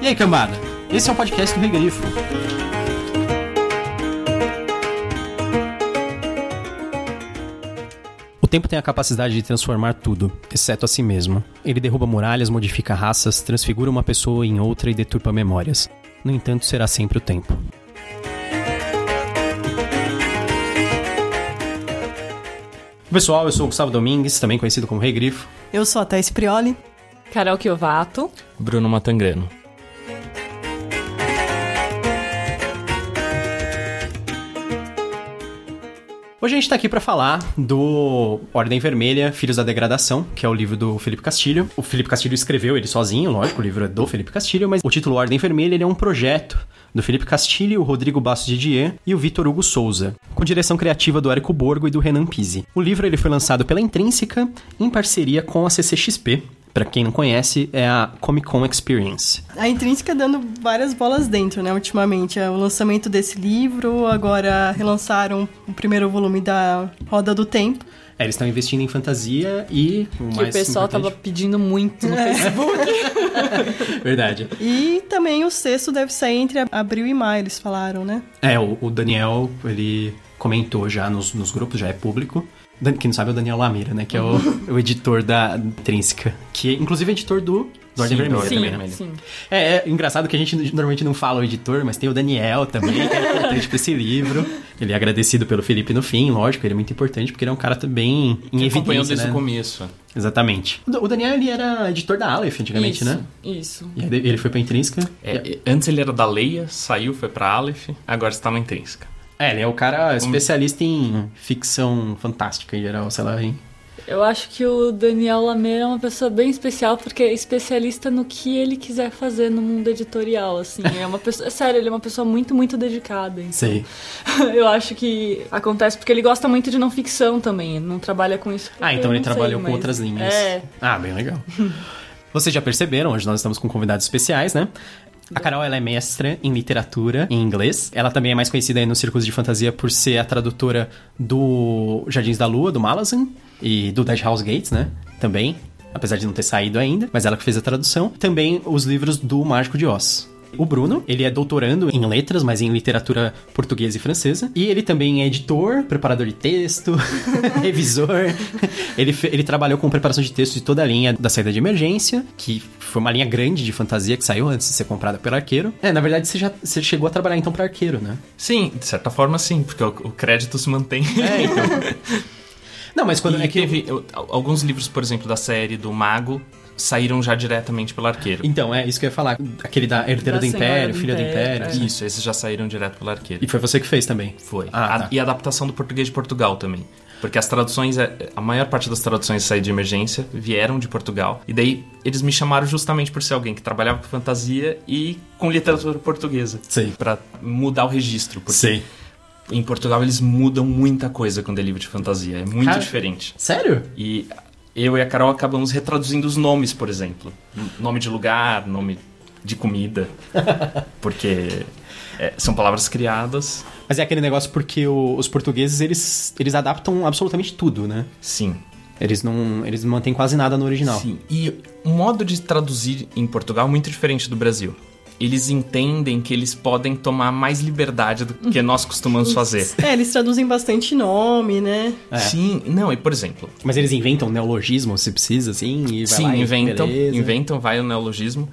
E aí, cambada? Esse é o podcast do Regrifo. O tempo tem a capacidade de transformar tudo, exceto a si mesmo. Ele derruba muralhas, modifica raças, transfigura uma pessoa em outra e deturpa memórias. No entanto, será sempre o tempo. Pessoal, eu sou o Gustavo Domingues, também conhecido como Rei Grifo. Eu sou a Thais Prioli. Carol Chiovato. Bruno Matangrano. Hoje a gente tá aqui para falar do Ordem Vermelha, Filhos da Degradação, que é o livro do Felipe Castilho. O Felipe Castilho escreveu ele sozinho, lógico, o livro é do Felipe Castilho, mas o título Ordem Vermelha ele é um projeto do Felipe Castilho, o Rodrigo Bastos Didier e o Vitor Hugo Souza, com direção criativa do Érico Borgo e do Renan Pizzi. O livro ele foi lançado pela Intrínseca em parceria com a CCXP, Pra quem não conhece, é a Comic Con Experience. A Intrínseca dando várias bolas dentro, né, ultimamente. É o lançamento desse livro, agora relançaram o primeiro volume da Roda do Tempo. É, eles estão investindo em fantasia e o Que mais o pessoal importante- tava pedindo muito no Facebook. Verdade. E também o sexto deve sair entre abril e maio, eles falaram, né? É, o, o Daniel, ele comentou já nos, nos grupos, já é público. Quem não sabe é o Daniel Lamira, né? Que é o, o editor da Intrínseca. Que é, inclusive, é editor do, do Ordem Sim, Vermelha Ordem também, né? Sim. É, é engraçado que a gente normalmente não fala o editor, mas tem o Daniel também, que é importante pra esse livro. Ele é agradecido pelo Felipe no fim, lógico, ele é muito importante, porque ele é um cara também em Que acompanhou evidência, desde né? o começo. Exatamente. O Daniel, ele era editor da Aleph antigamente, Isso, né? Isso. E ele foi pra Intrínseca. É, Antes ele era da Leia, saiu, foi pra Aleph, agora está na Intrínseca. É, ele é o cara especialista em ficção fantástica em geral, sei lá, hein? Eu acho que o Daniel Lameira é uma pessoa bem especial, porque é especialista no que ele quiser fazer no mundo editorial, assim. É uma pessoa, é sério, ele é uma pessoa muito, muito dedicada. Então. Sei. Eu acho que acontece porque ele gosta muito de não ficção também, ele não trabalha com isso. Ah, então ele não sei, trabalhou com mas- outras linhas. É, Ah, bem legal. Vocês já perceberam, hoje nós estamos com convidados especiais, né? A Carol, ela é mestra em literatura em inglês. Ela também é mais conhecida aí nos círculos de fantasia por ser a tradutora do Jardins da Lua, do Malazan, e do Dead House Gates, né? Também, apesar de não ter saído ainda, mas ela que fez a tradução. Também os livros do Mágico de Oz. O Bruno, ele é doutorando em letras, mas em literatura portuguesa e francesa. E ele também é editor, preparador de texto, revisor. Ele, ele trabalhou com preparação de texto de toda a linha da saída de emergência, que foi uma linha grande de fantasia que saiu antes de ser comprada pelo arqueiro. É, na verdade, você já você chegou a trabalhar então para arqueiro, né? Sim, de certa forma sim, porque o, o crédito se mantém. É, então. Não, mas quando e é que teve eu- alguns livros, por exemplo, da série do Mago, saíram já diretamente pelo arqueiro. Então, é isso que eu ia falar. Aquele da Herdeira Da do Império, Filha do Império, Império. é. Isso, esses já saíram direto pelo arqueiro. E foi você que fez também. Foi. Ah, A- tá. E a adaptação do português de Portugal também. Porque as traduções, é- a maior parte das traduções saída de emergência vieram de Portugal. E daí eles me chamaram justamente por ser alguém que trabalhava com fantasia e com literatura portuguesa. Sei. Pra mudar o registro. Porque Sei. em Portugal eles mudam muita coisa com delivery de fantasia. É muito Cara- diferente. Sério? E eu e a Carol acabamos retraduzindo os nomes, por exemplo. Nome de lugar, nome de comida. Porque é, são palavras criadas. Mas é aquele negócio porque o- os portugueses, eles, eles adaptam absolutamente tudo, né? Sim. Eles não, eles não mantêm quase nada no original. Sim. E o modo de traduzir em Portugal é muito diferente do Brasil. Eles entendem que eles podem tomar mais liberdade do que nós costumamos fazer. É, eles traduzem bastante nome, né? É. Sim, não, e por exemplo, Mas eles inventam neologismo se precisa, assim, e vai Sim, lá inventam, beleza. inventam, vai o neologismo.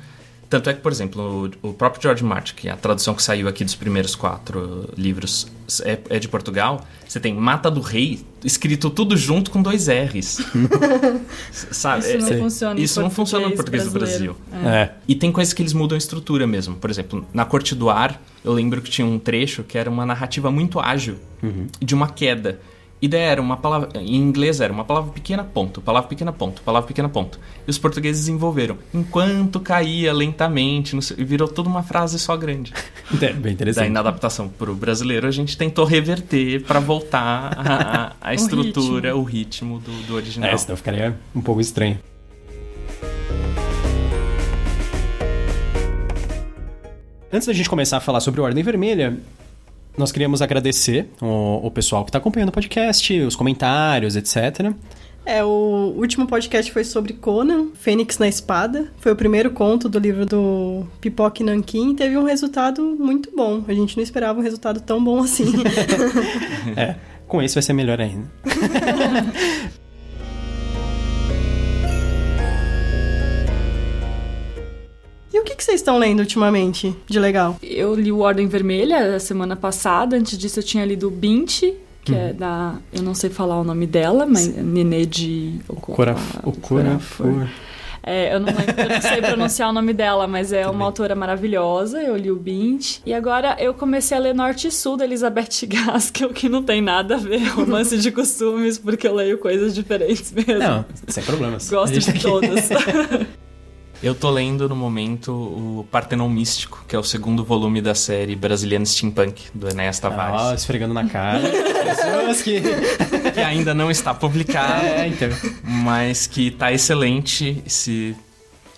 Tanto é que, por exemplo, o, o próprio George Martin, que é a tradução que saiu aqui dos primeiros quatro livros é, é de Portugal, você tem Mata do Rei escrito tudo junto com dois R's. Sabe? Isso não É- funciona Isso não funciona no português português do Brasil. brasileiro. É. E tem coisas que eles mudam a estrutura mesmo. Por exemplo, na Corte do Ar, eu lembro que tinha um trecho que era uma narrativa muito ágil de uma queda. E daí era uma palavra. Em inglês era uma palavra pequena, ponto, palavra pequena, ponto, palavra pequena, ponto. E os portugueses desenvolveram. Enquanto caía lentamente, sei- e virou toda uma frase só grande. É, bem Daí interessante. na adaptação pro brasileiro a gente tentou reverter pra voltar a, a- a estrutura, o ritmo do, do original. É, senão ficaria um pouco estranho. Antes da gente começar a falar sobre o Ordem Vermelha, nós queríamos agradecer o, o pessoal que está acompanhando o podcast, os comentários, etc. É, o último podcast foi sobre Conan, Fênix na Espada. Foi o primeiro conto do livro do Pipoque Nankin. Teve um resultado muito bom. A gente não esperava um resultado tão bom assim. é, com esse vai ser melhor ainda. que, que vocês estão lendo ultimamente de legal? Eu li o Ordem Vermelha a semana passada. Antes disso, eu tinha lido Bint, que é da. Eu não sei falar o nome dela, mas é Nenê de Okura, Okorafor. É, eu, não lembro, eu não sei pronunciar o nome dela, mas é uma autora maravilhosa. Eu li o Bint. E agora eu comecei a ler Norte e Sul da Elizabeth Gaskell, que não tem nada a ver romance de costumes, porque eu leio coisas diferentes mesmo. Não, sem problemas. Gosto de todas. Eu tô lendo no momento o Partenon Místico, que é o segundo volume da série Brasiliana Steampunk, do Enéas Tavares. Ah, esfregando na cara. Pessoas que... que ainda não está publicado. É, então. Mas que tá excelente. Se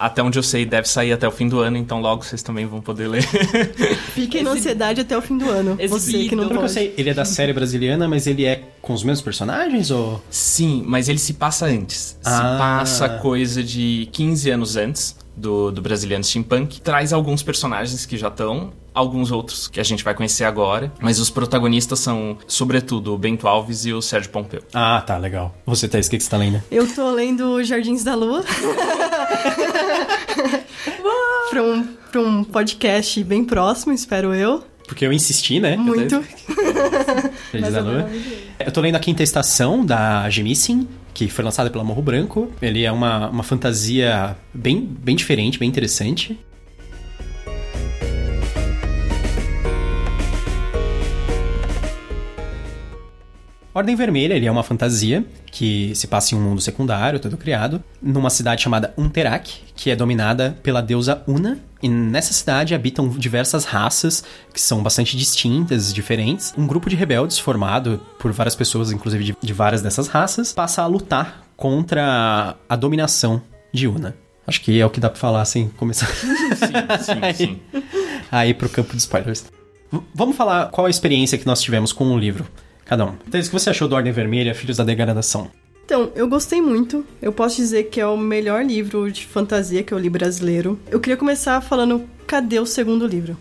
até onde eu sei, deve sair até o fim do ano, então logo vocês também vão poder ler. Fiquem na ansiedade até o fim do ano. Você que não que eu pode. sei, ele é da série brasiliana, mas ele é com os mesmos personagens ou... Sim, mas ele se passa antes. Ah. Se passa coisa de 15 anos antes do, do Brasiliano Steampunk. Traz alguns personagens que já estão, alguns outros que a gente vai conhecer agora. Mas os protagonistas são, sobretudo, o Bento Alves e o Sérgio Pompeu. Ah, tá, legal. Você, Thaís, o que que você tá lendo? Eu tô lendo Jardins da Lua. pra, um, pra um podcast bem próximo, espero eu. Porque eu insisti, né? Muito. Jardim da Lua. Eu tô lendo A Quinta Estação, da Gemissin, que foi lançada pela Morro Branco. Ele é uma, uma fantasia bem, bem diferente, bem interessante. Ordem Vermelha, ele é uma fantasia que se passa em um mundo secundário, todo criado, numa cidade chamada Unterak, que é dominada pela deusa Una. E nessa cidade habitam diversas raças que são bastante distintas, diferentes. Um grupo de rebeldes formado por várias pessoas, inclusive de, de várias dessas raças, passa a lutar contra a dominação de Una. Acho que é o que dá pra falar sem começar. Sim, sim, sim. Aí pro campo de spoilers. V- vamos falar qual a experiência que nós tivemos com o livro, cada um. Então, o que você achou do Ordem Vermelha, Filhos da Degradação? Então, eu gostei muito. Eu posso dizer que é o melhor livro de fantasia que eu li brasileiro. Eu queria começar falando, cadê o segundo livro?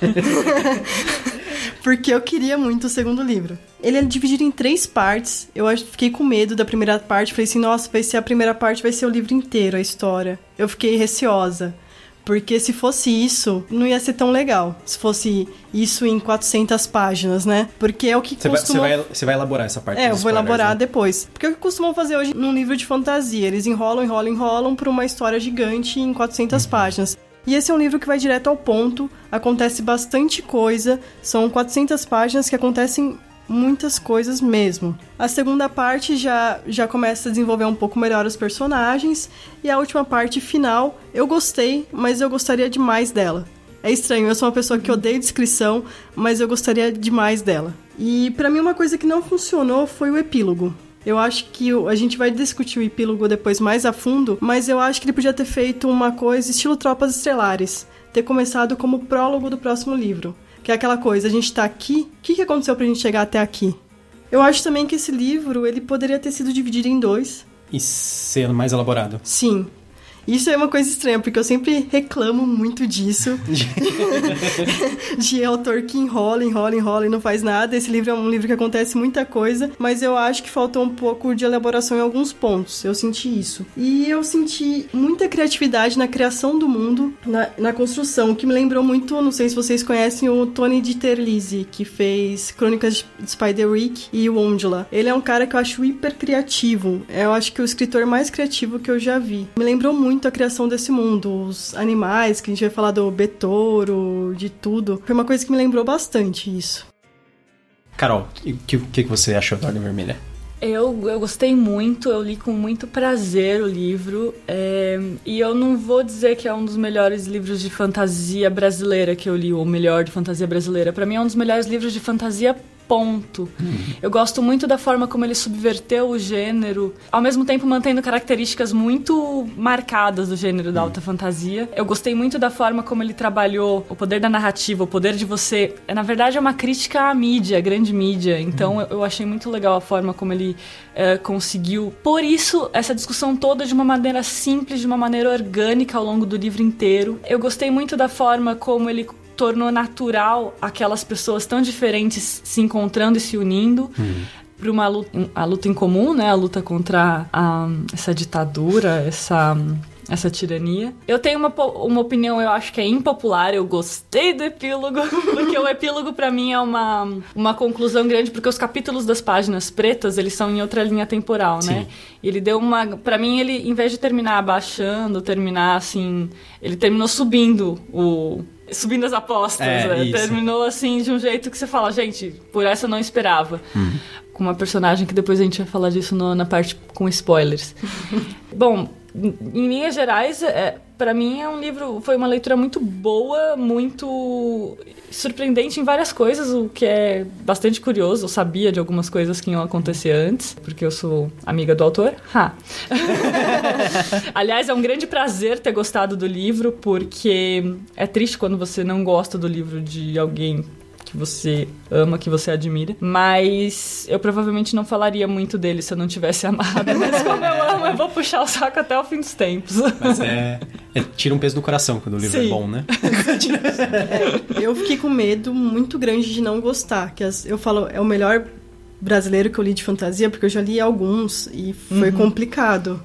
Porque eu queria muito o segundo livro. Ele é dividido em três partes. Eu acho- fiquei com medo da primeira parte. Falei assim, nossa, vai ser a primeira parte, vai ser o livro inteiro, a história. Eu fiquei receosa. Porque se fosse isso, não ia ser tão legal. Se fosse isso em 400 páginas, né? Porque é o que Você vai, você, vai, você vai elaborar essa parte É, eu vou elaborar né? depois. Porque é o que costumam fazer hoje num livro de fantasia. Eles enrolam, enrolam, enrolam por uma história gigante em 400 páginas. E esse é um livro que vai direto ao ponto, acontece bastante coisa, são 400 páginas que acontecem muitas coisas mesmo. A segunda parte já, já começa a desenvolver um pouco melhor os personagens, e a última parte final eu gostei, mas eu gostaria de mais dela. É estranho, eu sou uma pessoa que odeio descrição, mas eu gostaria demais dela. E pra mim uma coisa que não funcionou foi o epílogo. Eu acho que a gente vai discutir o epílogo depois mais a fundo, mas eu acho que ele podia ter feito uma coisa estilo Tropas Estelares, ter começado como prólogo do próximo livro. Que é aquela coisa, a gente tá aqui, o que, que aconteceu pra gente chegar até aqui? Eu acho também que esse livro, ele poderia ter sido dividido em dois. E ser mais elaborado. Sim. Isso é uma coisa estranha, porque eu sempre reclamo muito disso. de autor que enrola, enrola, enrola e não faz nada. Esse livro é um livro que acontece muita coisa, mas eu acho que faltou um pouco de elaboração em alguns pontos. Eu senti isso. E eu senti muita criatividade na criação do mundo, na, na construção, que me lembrou muito, não sei se vocês conhecem, o Tony de Terlizzi, que fez Crônicas de Spider-Week e o Ongela. Ele é um cara que eu acho hiper criativo. Eu acho que o escritor mais criativo que eu já vi. Me lembrou muito a criação desse mundo, os animais, que a gente vai falar do Betoro, de tudo. Foi uma coisa que me lembrou bastante isso. Carol, o que, que, que você achou da Ordem Vermelha? Eu, eu gostei muito, eu li com muito prazer o livro. é, e eu não vou dizer que é um dos melhores livros de fantasia brasileira que eu li, ou o melhor de fantasia brasileira. Pra mim é um dos melhores livros de fantasia ponto. Eu gosto muito da forma como ele subverteu o gênero, ao mesmo tempo mantendo características muito marcadas do gênero da alta fantasia. Eu gostei muito da forma como ele trabalhou o poder da narrativa, o poder de você. Na verdade, é uma crítica à mídia, à grande mídia. Então, eu, eu achei muito legal a forma como ele eh, conseguiu. Por isso, essa discussão toda de uma maneira simples, de uma maneira orgânica ao longo do livro inteiro. Eu gostei muito da forma como ele tornou natural aquelas pessoas tão diferentes se encontrando e se unindo. Para uma luta, a luta em comum, né? A luta contra a, essa ditadura, essa, essa tirania. Eu tenho uma, uma opinião, eu acho que é impopular. Eu gostei do epílogo, porque o epílogo para mim é uma, uma conclusão grande, porque os capítulos das páginas pretas eles são em outra linha temporal, né? Sim. Ele deu uma. Pra mim, ele, em vez de terminar abaixando, terminar assim. Ele terminou subindo o. Subindo as apostas, É, né? Terminou assim de um jeito que você fala, gente, por essa eu não esperava. Com uma personagem que depois a gente vai falar disso no- na parte com spoilers. Bom, em em linhas gerais, é, para mim é um livro, foi uma leitura muito boa, muito surpreendente em várias coisas, o que é bastante curioso. Eu sabia de algumas coisas que iam acontecer antes, porque eu sou amiga do autor. Ha. Aliás, é um grande prazer ter gostado do livro, porque é triste quando você não gosta do livro de alguém que você ama, que você admira. Mas eu provavelmente não falaria muito dele se eu não tivesse amado. Mas como eu amo, eu vou puxar o saco até o fim dos tempos. Mas é, é- Tira um peso do coração quando o livro Sim. é bom, né? Eu fiquei com medo muito grande de não gostar. Que as- eu falo, é o melhor brasileiro que eu li de fantasia, porque eu já li alguns e foi complicado.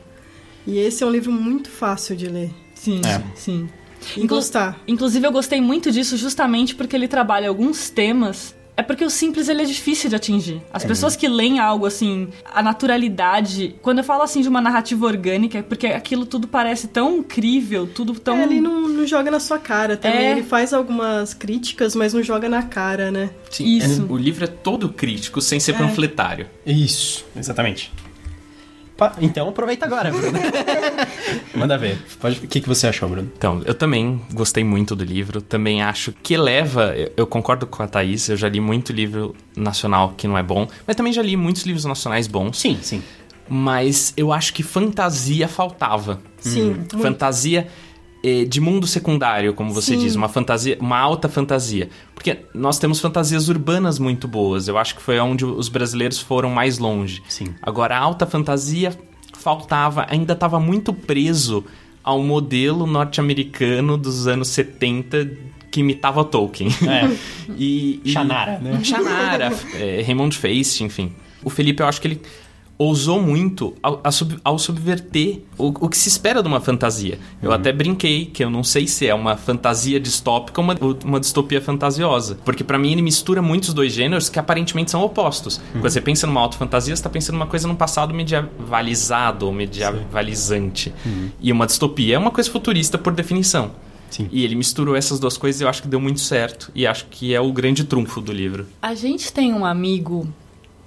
E esse é um livro muito fácil de ler Sim, É. sim. E Inclu- gostar. Inclusive, eu gostei muito disso justamente porque ele trabalha alguns temas. É porque o simples ele é difícil de atingir. As pessoas que leem algo assim, a naturalidade. Quando eu falo assim de uma narrativa orgânica, é porque aquilo tudo parece tão incrível, tudo tão. É, ele não, não joga na sua cara também. É. Ele faz algumas críticas, mas não joga na cara, né? Sim, Isso. é- o livro é todo crítico, sem ser É. panfletário. Isso, exatamente. Então aproveita agora, Bruno. Manda ver. Pode- O que, que você achou, Bruno? Então, eu também gostei muito do livro. Também acho que leva. Eu, concordo com a Thaís, eu já li muito livro nacional que não é bom, mas também já li muitos livros nacionais bons. Sim, sim. Mas eu acho que fantasia faltava. Sim, muito. Fantasia eh, de mundo secundário, como você Sim. diz, uma fantasia, uma alta fantasia. Porque nós temos fantasias urbanas muito boas. Eu acho que foi onde os brasileiros foram mais longe. Sim. Agora, a alta fantasia faltava, ainda estava muito preso ao modelo norte-americano dos anos 70 que imitava Tolkien. É. E, e- né? É, Raymond Feist, enfim. O Felipe, eu acho que ele ousou muito ao, sub- ao subverter o, o que se espera de uma fantasia. Eu até brinquei que eu não sei se é uma fantasia distópica ou uma, uma distopia fantasiosa. Porque pra mim ele mistura muitos dois gêneros que aparentemente são opostos. Quando você pensa numa auto-fantasia, você tá pensando numa coisa num passado medievalizado ou medievalizante. E uma distopia é uma coisa futurista por definição. Sim. E ele misturou essas duas coisas e eu acho que deu muito certo. E acho que é o grande trunfo do livro. A gente tem um amigo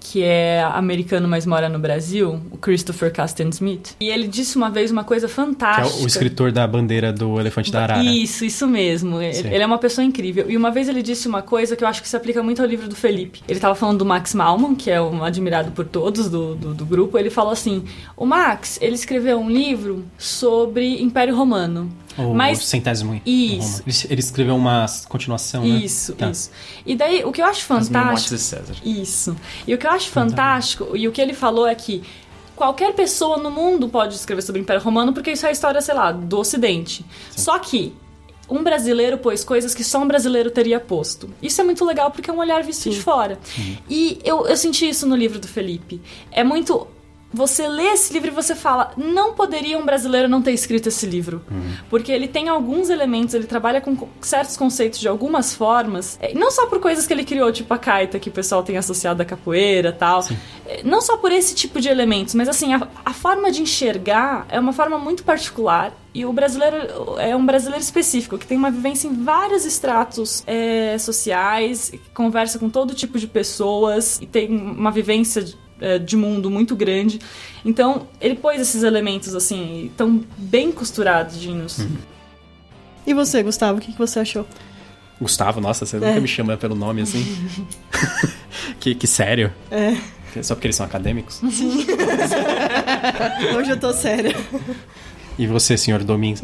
que é americano, mas mora no Brasil, o Christopher Casten Smith. E ele disse uma vez uma coisa Que é fantástica. o escritor da bandeira do Elefante da Arara. Isso, isso mesmo. Ele, Sim. ele é uma pessoa incrível. E uma vez ele disse uma coisa que eu acho que se aplica muito ao livro do Felipe. Ele tava falando do Max Malman, que é um admirado por todos do, do, do grupo. Ele falou assim: o Max, ele escreveu um livro sobre Império Romano. O Mas- centésimo em Isso. Ele, ele escreveu uma continuação, né? Isso, Tá. isso. E daí, o que eu acho As fantástico. de César. Isso. E o que eu acho fantástico, e o que ele falou é que qualquer pessoa no mundo pode escrever sobre o Império Romano, porque isso é a história, sei lá, do Ocidente. Só que um brasileiro pôs coisas que só um brasileiro teria posto. Isso é muito legal porque é um olhar visto de fora. E eu, eu senti isso no livro do Felipe. É muito. Você lê esse livro e você fala, não poderia um brasileiro não ter escrito esse livro. Porque ele tem alguns elementos, ele trabalha com co- certos conceitos de algumas formas, eh, não só por coisas que ele criou, tipo a caita, que o pessoal tem associado à capoeira e tal. Eh, Não só por esse tipo de elementos, mas assim, a, a forma de enxergar é uma forma muito particular. E o brasileiro é um brasileiro específico, que tem uma vivência em vários estratos eh, sociais, que conversa com todo tipo de pessoas, e tem uma vivência de, eh, de mundo muito grande. Então, ele pôs esses elementos assim, tão bem costuradinhos. E você, Gustavo, o que que você achou? Gustavo, nossa, você nunca me chama pelo nome assim. que, que sério. É. Só porque eles são acadêmicos? Hoje eu tô séria. E você, senhor Domingos?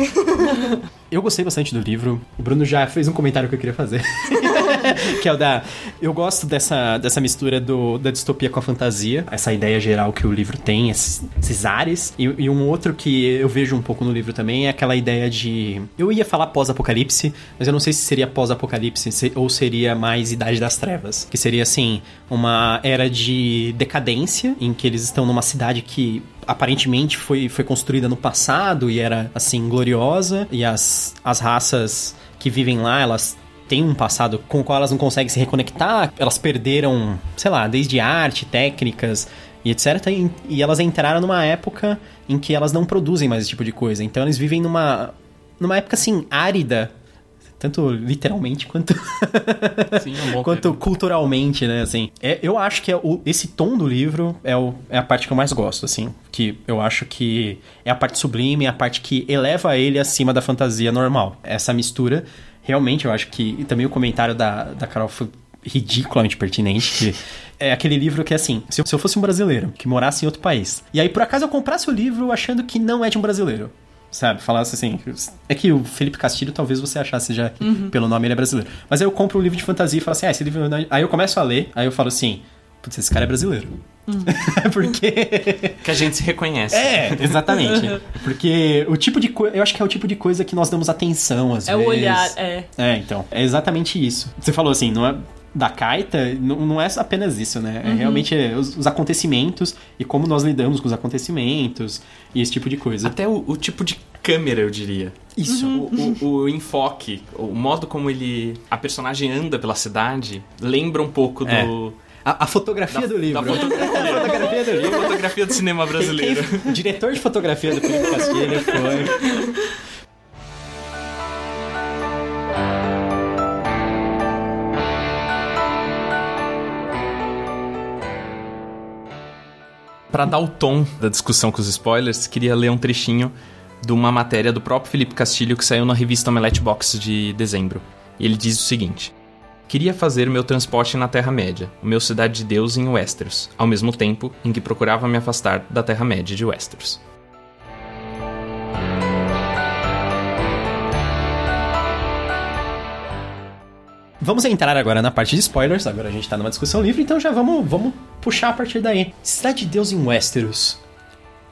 eu gostei bastante do livro. O Bruno já fez um comentário que eu queria fazer. que é o da. Eu gosto dessa, dessa mistura do, da distopia com a fantasia. Essa ideia geral que o livro tem, esses, esses ares. E, e, um outro que eu vejo um pouco no livro também é aquela ideia de. Eu ia falar pós-apocalipse, mas eu não sei se seria pós-apocalipse se, ou seria mais Idade das Trevas. Que seria assim, uma era de decadência, em que eles estão numa cidade que aparentemente foi, foi construída no passado e era assim gloriosa e as, as raças que vivem lá, elas têm um passado com o qual elas não conseguem se reconectar, elas perderam, sei lá, desde arte, técnicas e etc. E, e elas entraram numa época em que elas não produzem mais esse tipo de coisa. Então eles vivem numa numa época assim árida tanto literalmente quanto Sim, é um quanto culturalmente, né, assim. É, eu acho que é o, esse tom do livro é, o, é a parte que eu mais gosto, assim, que eu acho que é a parte sublime, é a parte que eleva ele acima da fantasia normal. Essa mistura, realmente, eu acho que e também o comentário da, da Carol foi ridiculamente pertinente, que é aquele livro que, assim, se eu fosse um brasileiro que morasse em outro país, e aí por acaso eu comprasse o livro achando que não é de um brasileiro, sabe? Falasse assim. É que o Felipe Castilho talvez você achasse já uhum. pelo nome ele é brasileiro. Mas aí eu compro um livro de fantasia e falo assim, ah, esse livro. É aí eu começo a ler, aí eu falo assim, putz, esse cara é brasileiro. Hum. Porque. Que a gente se reconhece. É, exatamente. Porque o tipo de coisa. Eu acho que é o tipo de coisa que nós damos atenção, às é vezes. É o olhar, é. É, então. É exatamente isso. Você falou assim, não é da Kaita não, é apenas isso, né? É uhum. realmente os, os, acontecimentos e como nós lidamos com os acontecimentos e esse tipo de coisa. Até o, o tipo de câmera, eu diria. Isso. Uhum. O, o, o, enfoque, o modo como ele. a personagem anda pela cidade lembra um pouco do. É. A, a, fotografia da, do livro. Da fotografia, a fotografia do livro. A fotografia do cinema brasileiro. Quem, quem, diretor de fotografia do Felipe Castilho foi. Para dar o tom da discussão com os spoilers, queria ler um trechinho de uma matéria do próprio Felipe Castilho que saiu na revista Omelette Box de dezembro. Ele diz o seguinte: Queria fazer meu transporte na Terra-média, o meu Cidade de Deus em Westeros, ao mesmo tempo em que procurava me afastar da Terra-média de Westeros. Vamos entrar agora na parte de spoilers. Agora a gente tá numa discussão livre, então já vamos, vamos puxar a partir daí. Cidade de Deus em Westeros.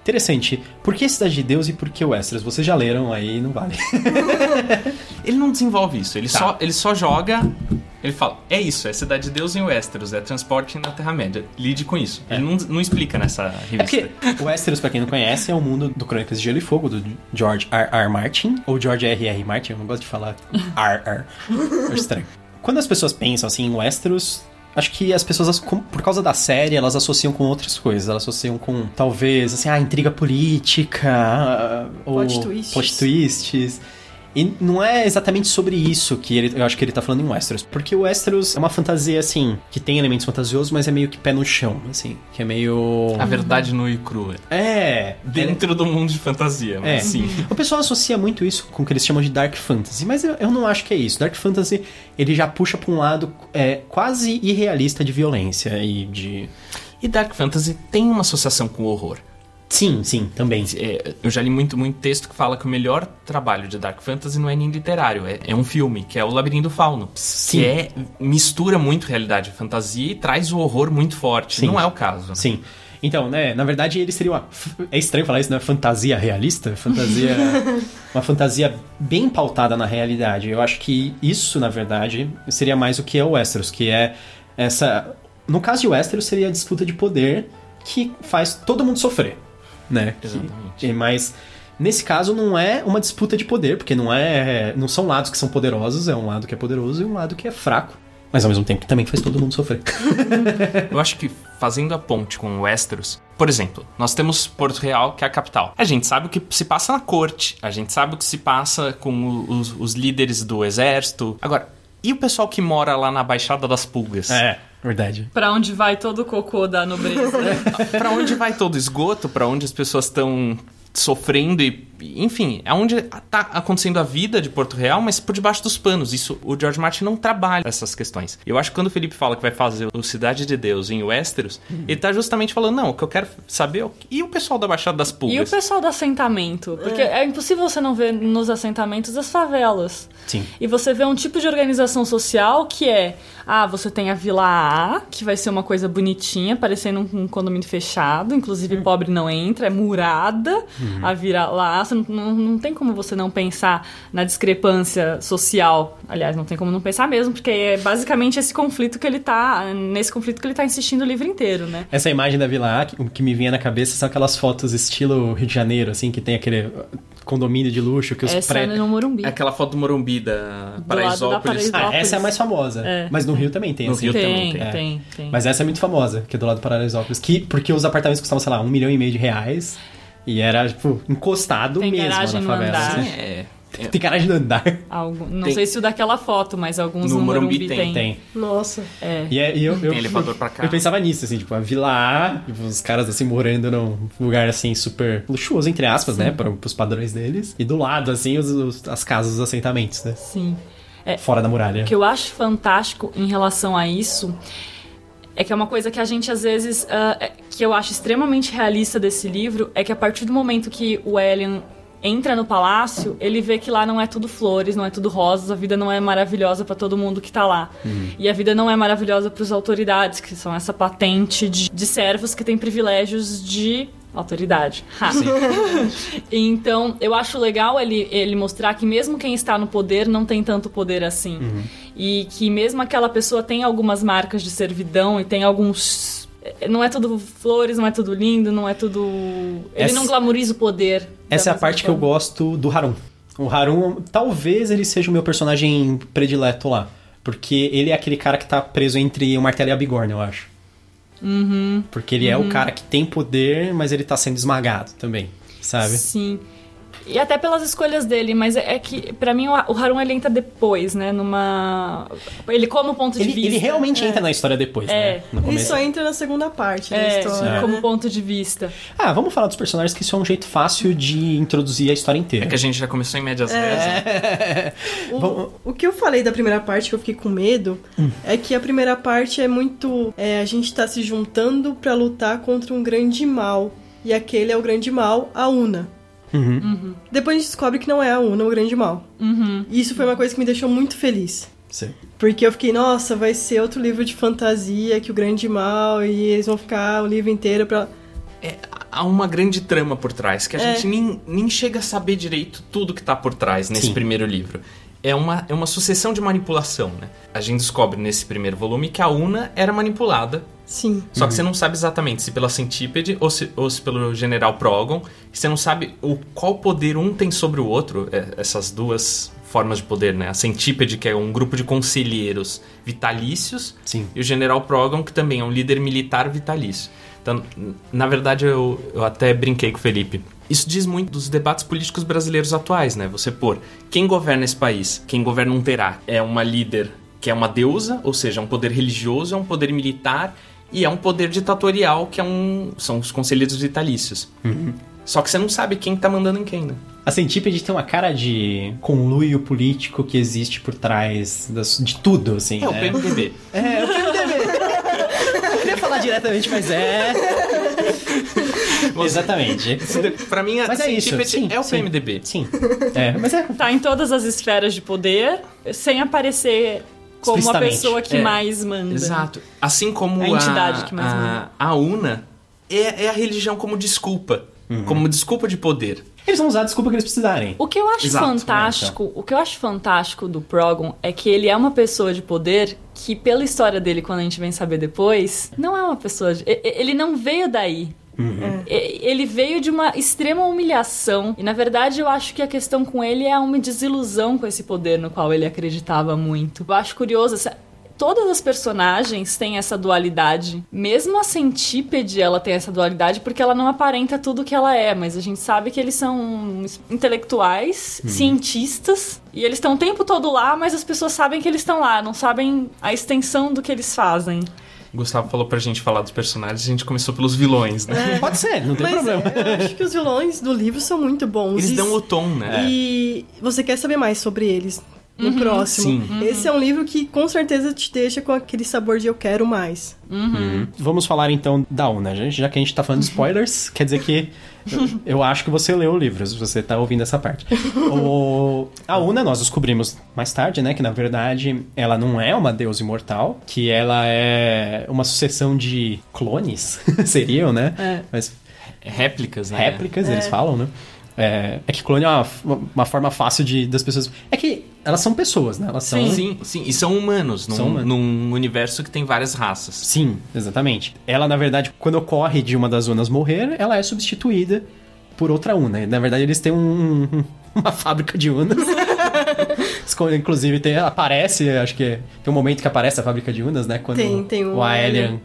Interessante. Por que Cidade de Deus e por que Westeros? Vocês já leram aí, não vale. ele não desenvolve isso. Ele, tá. só, ele só joga. Ele fala: é isso, é Cidade de Deus em Westeros, é transporte na Terra-média. Lide com isso. É. Ele não, não explica nessa revista. É porque Westeros, pra quem não conhece, é o mundo do Crônicas de Gelo e Fogo, do George R. R. Martin, ou George R. R. Martin, eu não gosto de falar R. R. É estranho. Quando as pessoas pensam assim em Westeros, acho que as pessoas, por causa da série, elas associam com outras coisas. Elas associam com, talvez, assim, a intriga política, plot ou twists. plot twists. E não é exatamente sobre isso que ele, eu acho que ele tá falando em Westeros. Porque o Westeros é uma fantasia, assim, que tem elementos fantasiosos, mas é meio que pé no chão, assim. Que é meio. A verdade nua e crua. É. Dentro é... do mundo de fantasia, mas é. sim. O pessoal associa muito isso com o que eles chamam de Dark Fantasy, mas eu, eu não acho que é isso. Dark Fantasy, ele já puxa pra um lado é, quase irrealista de violência e de. E Dark Fantasy tem uma associação com o horror. Sim, sim, também. É, eu já li muito, muito texto que fala que o melhor trabalho de Dark Fantasy não é nem literário, é, é um filme, que é o Labirinto do Fauno. Sim. Que é, mistura muito realidade e fantasia e traz o horror muito forte. Sim. Não é o caso. Né? Sim. Então, né, na verdade ele seria uma... É estranho falar isso, né? Fantasia realista? Fantasia... uma fantasia bem pautada na realidade. Eu acho que isso, na verdade, seria mais o que é o Westeros, que é essa... No caso de Westeros, seria a disputa de poder que faz todo mundo sofrer né? Exatamente. mas nesse caso não é uma disputa de poder, porque não é, não são lados que são poderosos, é um lado que é poderoso e um lado que é fraco. Mas ao mesmo tempo também faz todo mundo sofrer. Eu acho que fazendo a ponte com Westeros, por exemplo, nós temos Porto Real, que é a capital. A gente sabe o que se passa na corte, a gente sabe o que se passa com os, os líderes do exército. Agora, e o pessoal que mora lá na Baixada das Pulgas? É. Verdade. Pra onde vai todo o cocô da nobreza? pra onde vai todo o esgoto? Pra onde as pessoas estão sofrendo e enfim, é onde tá acontecendo a vida de Porto Real, mas por debaixo dos panos. Isso o George Martin não trabalha essas questões. Eu acho que quando o Felipe fala que vai fazer o Cidade de Deus em Westeros, uhum. ele tá justamente falando, não, o que eu quero saber é o... e o pessoal da Baixada das Pulgas. E o pessoal do assentamento, porque é, é impossível você não ver nos assentamentos as favelas. Sim. E você vê um tipo de organização social que é, ah, você tem a Vila A, que vai ser uma coisa bonitinha, parecendo um condomínio fechado, inclusive uhum. pobre não entra, é murada, uhum. a Vila lá não, não, não tem como você não pensar na discrepância social. Aliás, não tem como não pensar mesmo, porque é basicamente esse conflito que ele tá. Nesse conflito que ele tá insistindo o livro inteiro, né? Essa imagem da Vila A, o que me vinha na cabeça são aquelas fotos estilo Rio de Janeiro, assim, que tem aquele condomínio de luxo que os essa pré... é no Morumbi. É aquela foto do Morumbi da Paraisópolis. Ah, essa é a mais famosa. É. Mas no Rio também tem. No assim. Rio tem, também tem. tem, tem. Mas essa é muito famosa, que é do lado do Paraisópolis. Que, porque os apartamentos custavam, sei lá, um milhão e meio de reais. E era, tipo, encostado Tem mesmo garagem na favela. Assim. É. Tem garagem no andar. Algum, não Tem. sei se o daquela foto, mas alguns No no, Morumbi Morumbi, tem. tem. Tem. Nossa. É. E, é- e eu, eu, Tem elevador pra cá. Eu pensava nisso, assim, tipo, a Vila A, tipo, os caras assim morando num lugar assim super luxuoso, entre aspas, né? Para os padrões deles. E do lado, assim, os, os- as casas, os assentamentos, né? Sim. Fora da muralha. O que eu acho fantástico em relação a isso é que é uma coisa que a gente às vezes é- que eu acho extremamente realista desse livro é que a partir do momento que o Elian entra no palácio, ele vê que lá não é tudo flores, não é tudo rosas, a vida não é maravilhosa pra todo mundo que tá lá. E a vida não é maravilhosa pras autoridades, que são essa patente de, de servos que têm privilégios de autoridade. Então, eu acho legal ele, ele mostrar que mesmo quem está no poder não tem tanto poder assim. E que mesmo aquela pessoa tem algumas marcas de servidão e tem alguns. Não é tudo flores, não é tudo lindo, não é tudo. Ele Essa- não glamoriza o poder. Essa é a parte que eu gosto do Harun. O Harun, talvez ele seja o meu personagem predileto lá. Porque ele é aquele cara que tá preso entre o martelo e a bigorna, eu acho. Uhum. Porque ele é o cara que tem poder, mas ele tá sendo esmagado também, sabe? Sim. E até pelas escolhas dele, mas é é que, pra mim, o o Harun ele entra depois, né? Numa. Ele como ponto de Ele, vista. ele realmente É. entra na história depois, É. né? No Ele começo. só entra na segunda parte da É, história. como né? ponto de vista. Ah, vamos falar dos personagens que isso é um jeito fácil de introduzir a história inteira. É que a gente já começou em médias vezes. né? O, o que eu falei da primeira parte que eu fiquei com medo é que a primeira parte é muito. é, a gente tá se juntando pra lutar contra um grande mal. E aquele é o grande mal, a Una. Depois a gente descobre que não é a Una o grande mal. E isso foi uma coisa que me deixou muito feliz. Sim. Porque eu fiquei, nossa, vai ser outro livro de fantasia que o grande mal e eles vão ficar o livro inteiro pra. É, há uma grande trama por trás, que a É. gente nem, nem chega a saber direito tudo que tá por trás nesse Sim. primeiro livro. É uma, é uma sucessão de manipulação, né? A gente descobre nesse primeiro volume que a Una era manipulada, Sim. só que você não sabe exatamente se pela Centípede ou se, ou se pelo General Progon. Você não sabe o qual poder um tem sobre o outro, é, essas duas formas de poder, né? A Centípede, que é um grupo de conselheiros vitalícios, Sim. e o General Progon, que também é um líder militar vitalício. Então, na verdade, eu, eu até brinquei com o Felipe. Isso diz muito dos debates políticos brasileiros atuais, né? Você pôr quem governa esse país, quem governa um terá, é uma líder que é uma deusa, ou seja, é um poder religioso, é um poder militar e é um poder ditatorial, que é um, são os conselheiros vitalícios. Só que você não sabe quem tá mandando em quem, né? A Centípede tem uma cara de conluio político que existe por trás das- de tudo, assim. É o né? PMDB. É, o PMDB. Eu queria falar diretamente, mas é. Exatamente. pra mim, a Mas é isso. Centípede Sim, é o sim. PMDB. Sim. É, mas é. Tá em todas as esferas de poder, sem aparecer como a pessoa que É, mais manda. Exato. Assim como A a, entidade que mais a, manda. a UNA é, é a religião como desculpa. Uhum. Como desculpa de poder. Eles vão usar a desculpa que eles precisarem. O que eu acho Exato, fantástico, o que eu acho fantástico do Progon é que ele é uma pessoa de poder que, pela história dele, quando a gente vem saber depois, não é uma pessoa de. Ele não veio daí. E- Ele veio de uma extrema humilhação. E na verdade eu acho que a questão com ele é uma desilusão com esse poder no qual ele acreditava muito. Eu acho curioso. essa- Todas as personagens têm essa dualidade. Mesmo a Centípede, ela tem essa dualidade porque ela não aparenta tudo que ela é, mas a gente sabe que eles são intelectuais, cientistas, e eles estão o tempo todo lá, mas as pessoas sabem que eles estão lá, não sabem a extensão do que eles fazem. O Gustavo falou pra gente falar dos personagens, a gente começou pelos vilões, né? Pode ser, não tem Mas problema. eu acho que os vilões do livro são muito bons. Eles E- dão o tom, né? E você quer saber mais sobre eles no próximo. Sim. Esse é um livro que com certeza te deixa com aquele sabor de eu quero mais. Vamos falar então da Una, gente, já que a gente tá falando de spoilers, quer dizer que eu, acho que você leu o livro, se você tá ouvindo essa parte. O, a Una, nós descobrimos mais tarde, né, que na verdade ela não é uma deusa imortal, que ela é uma sucessão de clones, seriam, né? É. Mas Réplicas, né? réplicas, eles falam, né? É, é que clone é uma, uma forma fácil de, das pessoas. É que elas são pessoas, né? Elas são. Sim, sim, e são humanos, num, São humanos. num universo que tem várias raças. Sim, exatamente. Ela, na verdade, quando ocorre de uma das unas morrer, ela é substituída por outra una. Na verdade, eles têm um- uma fábrica de unas. Inclusive, tem, aparece, acho que tem um momento que aparece a fábrica de unas, né? Quando Tem, tem um o Aelian,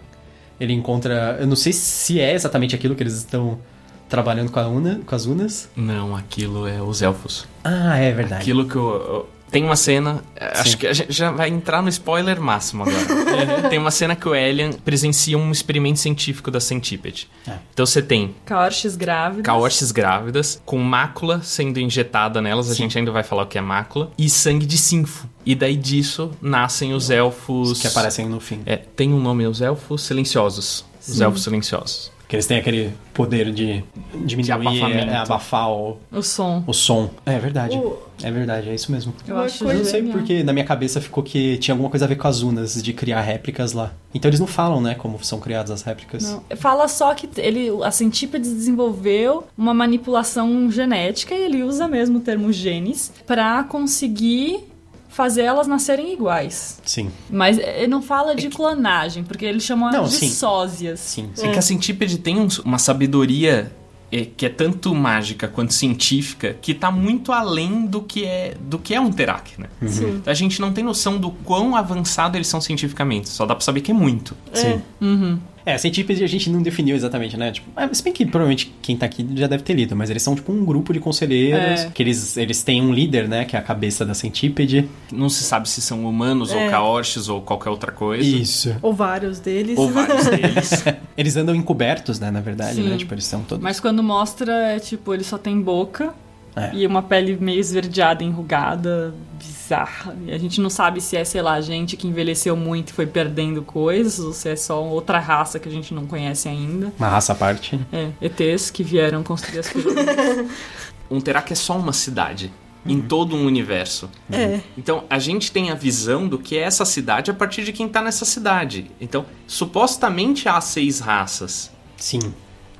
ele encontra... Eu não sei se é exatamente aquilo que eles estão trabalhando com, a una, com as unas. Não, aquilo é os elfos. Ah, é verdade. Aquilo que eu- tem uma cena, eh, acho que a gente já vai entrar no spoiler máximo agora. tem uma cena que o Elian presencia um experimento científico da Centipede. É. Então você tem Caorches grávidas. caorches grávidas com mácula sendo injetada nelas, a gente ainda vai falar o que é mácula, e sangue de sinfo. E daí disso nascem os elfos Que aparecem no fim. É, tem um nome, os elfos silenciosos. Os elfos silenciosos. Que eles têm aquele poder de diminuir, abafamento. é, abafar o, O som. o som. É verdade. O- É verdade, é isso mesmo. Eu Uma acho Eu não sei porque na minha cabeça ficou que tinha alguma coisa a ver com as unas, de criar réplicas lá. Então eles não falam, né, como são criadas as réplicas. Não. Fala só que ele, a Centípedes desenvolveu uma manipulação genética e ele usa mesmo o termo genes pra conseguir fazer elas nascerem iguais. Sim, Mas ele não fala de clonagem, porque ele chama Não, elas de sim. sósias. sim, É sim. que a centípede tem um- uma sabedoria é, que é tanto mágica quanto científica que tá muito além do que é do que é um Terak, né? Sim. A gente não tem noção do quão avançado eles são cientificamente, só dá pra saber que é muito. Sim. Uhum. É, centípede a gente não definiu exatamente, né? Tipo, ah, se bem que provavelmente quem tá aqui já deve ter lido, mas eles são tipo um grupo de conselheiros, É. que eles, eles têm um líder, né, que é a cabeça da centípede. Não se sabe se são humanos ou É. caorches ou qualquer outra coisa. Isso. Ou vários deles. Ou vários deles. Eles andam encobertos, né, na verdade, Sim. né? Tipo, eles são todos... Mas quando mostra, é tipo, ele só tem boca É. e uma pele meio esverdeada, enrugada, bizarra. E a gente não sabe se é, sei lá, gente que envelheceu muito e foi perdendo coisas, ou se é só outra raça que a gente não conhece ainda. Uma raça à parte. É, ETs que vieram construir as um Terak é só uma cidade. Em todo um universo. É. Então, a gente tem a visão do que é essa cidade a partir de quem tá nessa cidade. Então, supostamente há seis raças. Sim.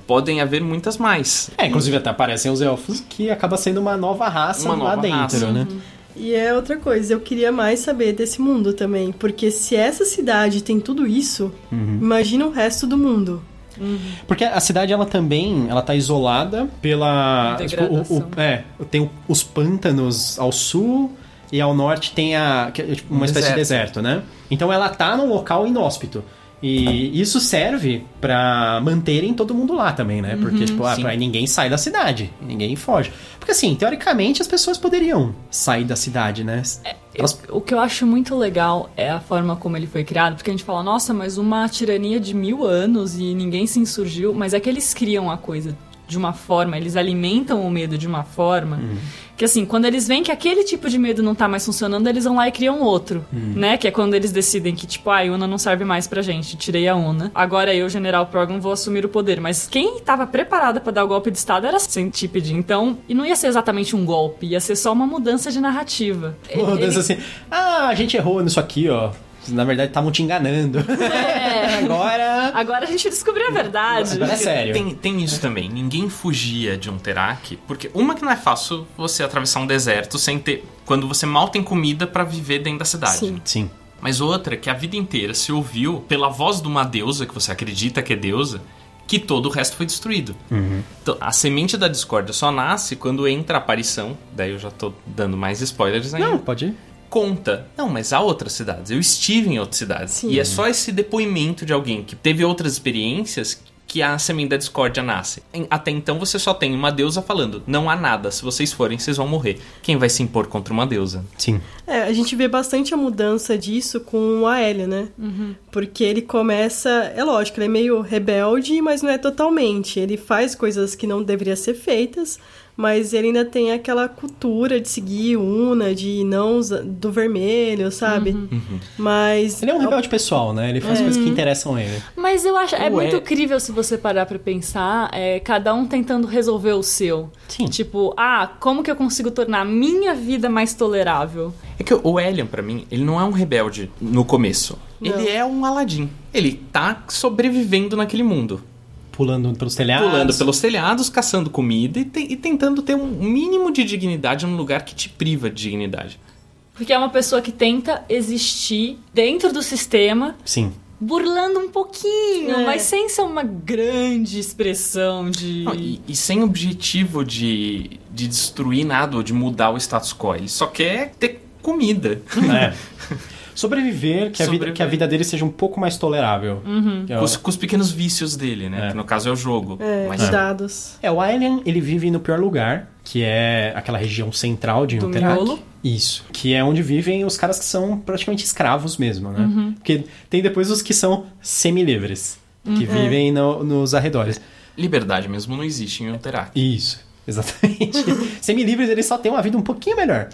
Podem haver muitas mais. É, inclusive até aparecem os elfos, que acaba sendo uma nova raça Uma lá nova dentro, raça. né? E é outra coisa, eu queria mais saber desse mundo também. Porque se essa cidade tem tudo isso, Uhum. imagina o resto do mundo. Porque a cidade, ela também, ela tá isolada pela... tipo, o- o- é, tem os pântanos ao sul e ao norte tem a, que é, tipo, uma Um espécie de deserto. deserto, né? Então ela tá num local inóspito. E isso serve pra manterem todo mundo lá também, né? Porque, tipo, ah, ninguém sai da cidade, ninguém foge. Porque, assim, teoricamente as pessoas poderiam sair da cidade, né? Elas- O que eu acho muito legal é a forma como ele foi criado, porque a gente fala, nossa, mas uma tirania de mil anos e ninguém se insurgiu, mas é que eles criam a coisa de uma forma, eles alimentam o medo de uma forma, que assim, quando eles veem que aquele tipo de medo não tá mais funcionando, eles vão lá e criam outro, né? Que é quando eles decidem que, tipo, ah, a Una não serve mais pra gente, tirei a Una. Agora eu, General Program, vou assumir o poder. Mas quem tava preparada pra dar o golpe de Estado era a Centípede, então, e não ia ser exatamente um golpe, ia ser só uma mudança de narrativa. Uma Ele- mudança assim, ah, a gente errou nisso aqui, ó. Na verdade, estavam te enganando. É. Agora. Agora a gente descobriu a verdade. Agora é sério. Tem, tem isso também. Ninguém fugia de um Terak. Porque, uma, que não é fácil você atravessar um deserto sem ter. Quando você mal tem comida pra viver dentro da cidade. Sim. Sim. Mas outra, que a vida inteira se ouviu pela voz de uma deusa, que você acredita que é deusa, que todo o resto foi destruído. Então, a semente da discórdia só nasce quando entra a aparição. Daí eu já tô dando mais spoilers ainda. Não, pode ir. Conta. Não, mas há outras cidades. Eu estive em outras cidades. Sim. E é só esse depoimento de alguém que teve outras experiências que a semente da discórdia nasce. Até então você só tem uma deusa falando: não há nada, se vocês forem, vocês vão morrer. Quem vai se impor contra uma deusa? Sim. É, a gente vê bastante a mudança disso com o Aélio, né? Porque ele começa. É lógico, ele é meio rebelde, mas não é totalmente. Ele faz coisas que não deveriam ser feitas, mas ele ainda tem aquela cultura de seguir Una, de não do vermelho, sabe? Mas. Ele é um rebelde pessoal, né? Ele faz coisas que interessam ele. Mas eu acho. É Ué. muito crível se você parar pra pensar, é, cada um tentando resolver o seu. Sim. Tipo, ah, como que eu consigo tornar a minha vida mais tolerável? É que o Elian, pra mim, ele não é um rebelde no começo. Não. Ele é um Aladim. Ele tá sobrevivendo naquele mundo. Pulando pelos telhados. Pulando pelos telhados, caçando comida e, te- e tentando ter um mínimo de dignidade num lugar que te priva de dignidade. Porque é uma pessoa que tenta existir dentro do sistema, Sim. burlando um pouquinho, É. mas sem ser uma grande expressão de. Não, e, e sem objetivo de, de destruir nada ou de mudar o status quo. Ele só quer ter comida. É. Sobreviver, que a, Vida, Sobreviver. que a vida dele seja um pouco mais tolerável. Que é, Com os, com os pequenos vícios dele, né? É. Que no caso é o jogo. É, Mas cuidados. é, o Alien, ele vive no pior lugar, que é aquela região central de miolo. Isso. Que é onde vivem os caras que são praticamente escravos mesmo, né? Uhum. Porque tem depois os que são semi-livres, que Uhum. vivem no- nos arredores. liberdade mesmo não existe em Unterak. Isso, exatamente. Semi-livres, eles só têm uma vida um pouquinho melhor.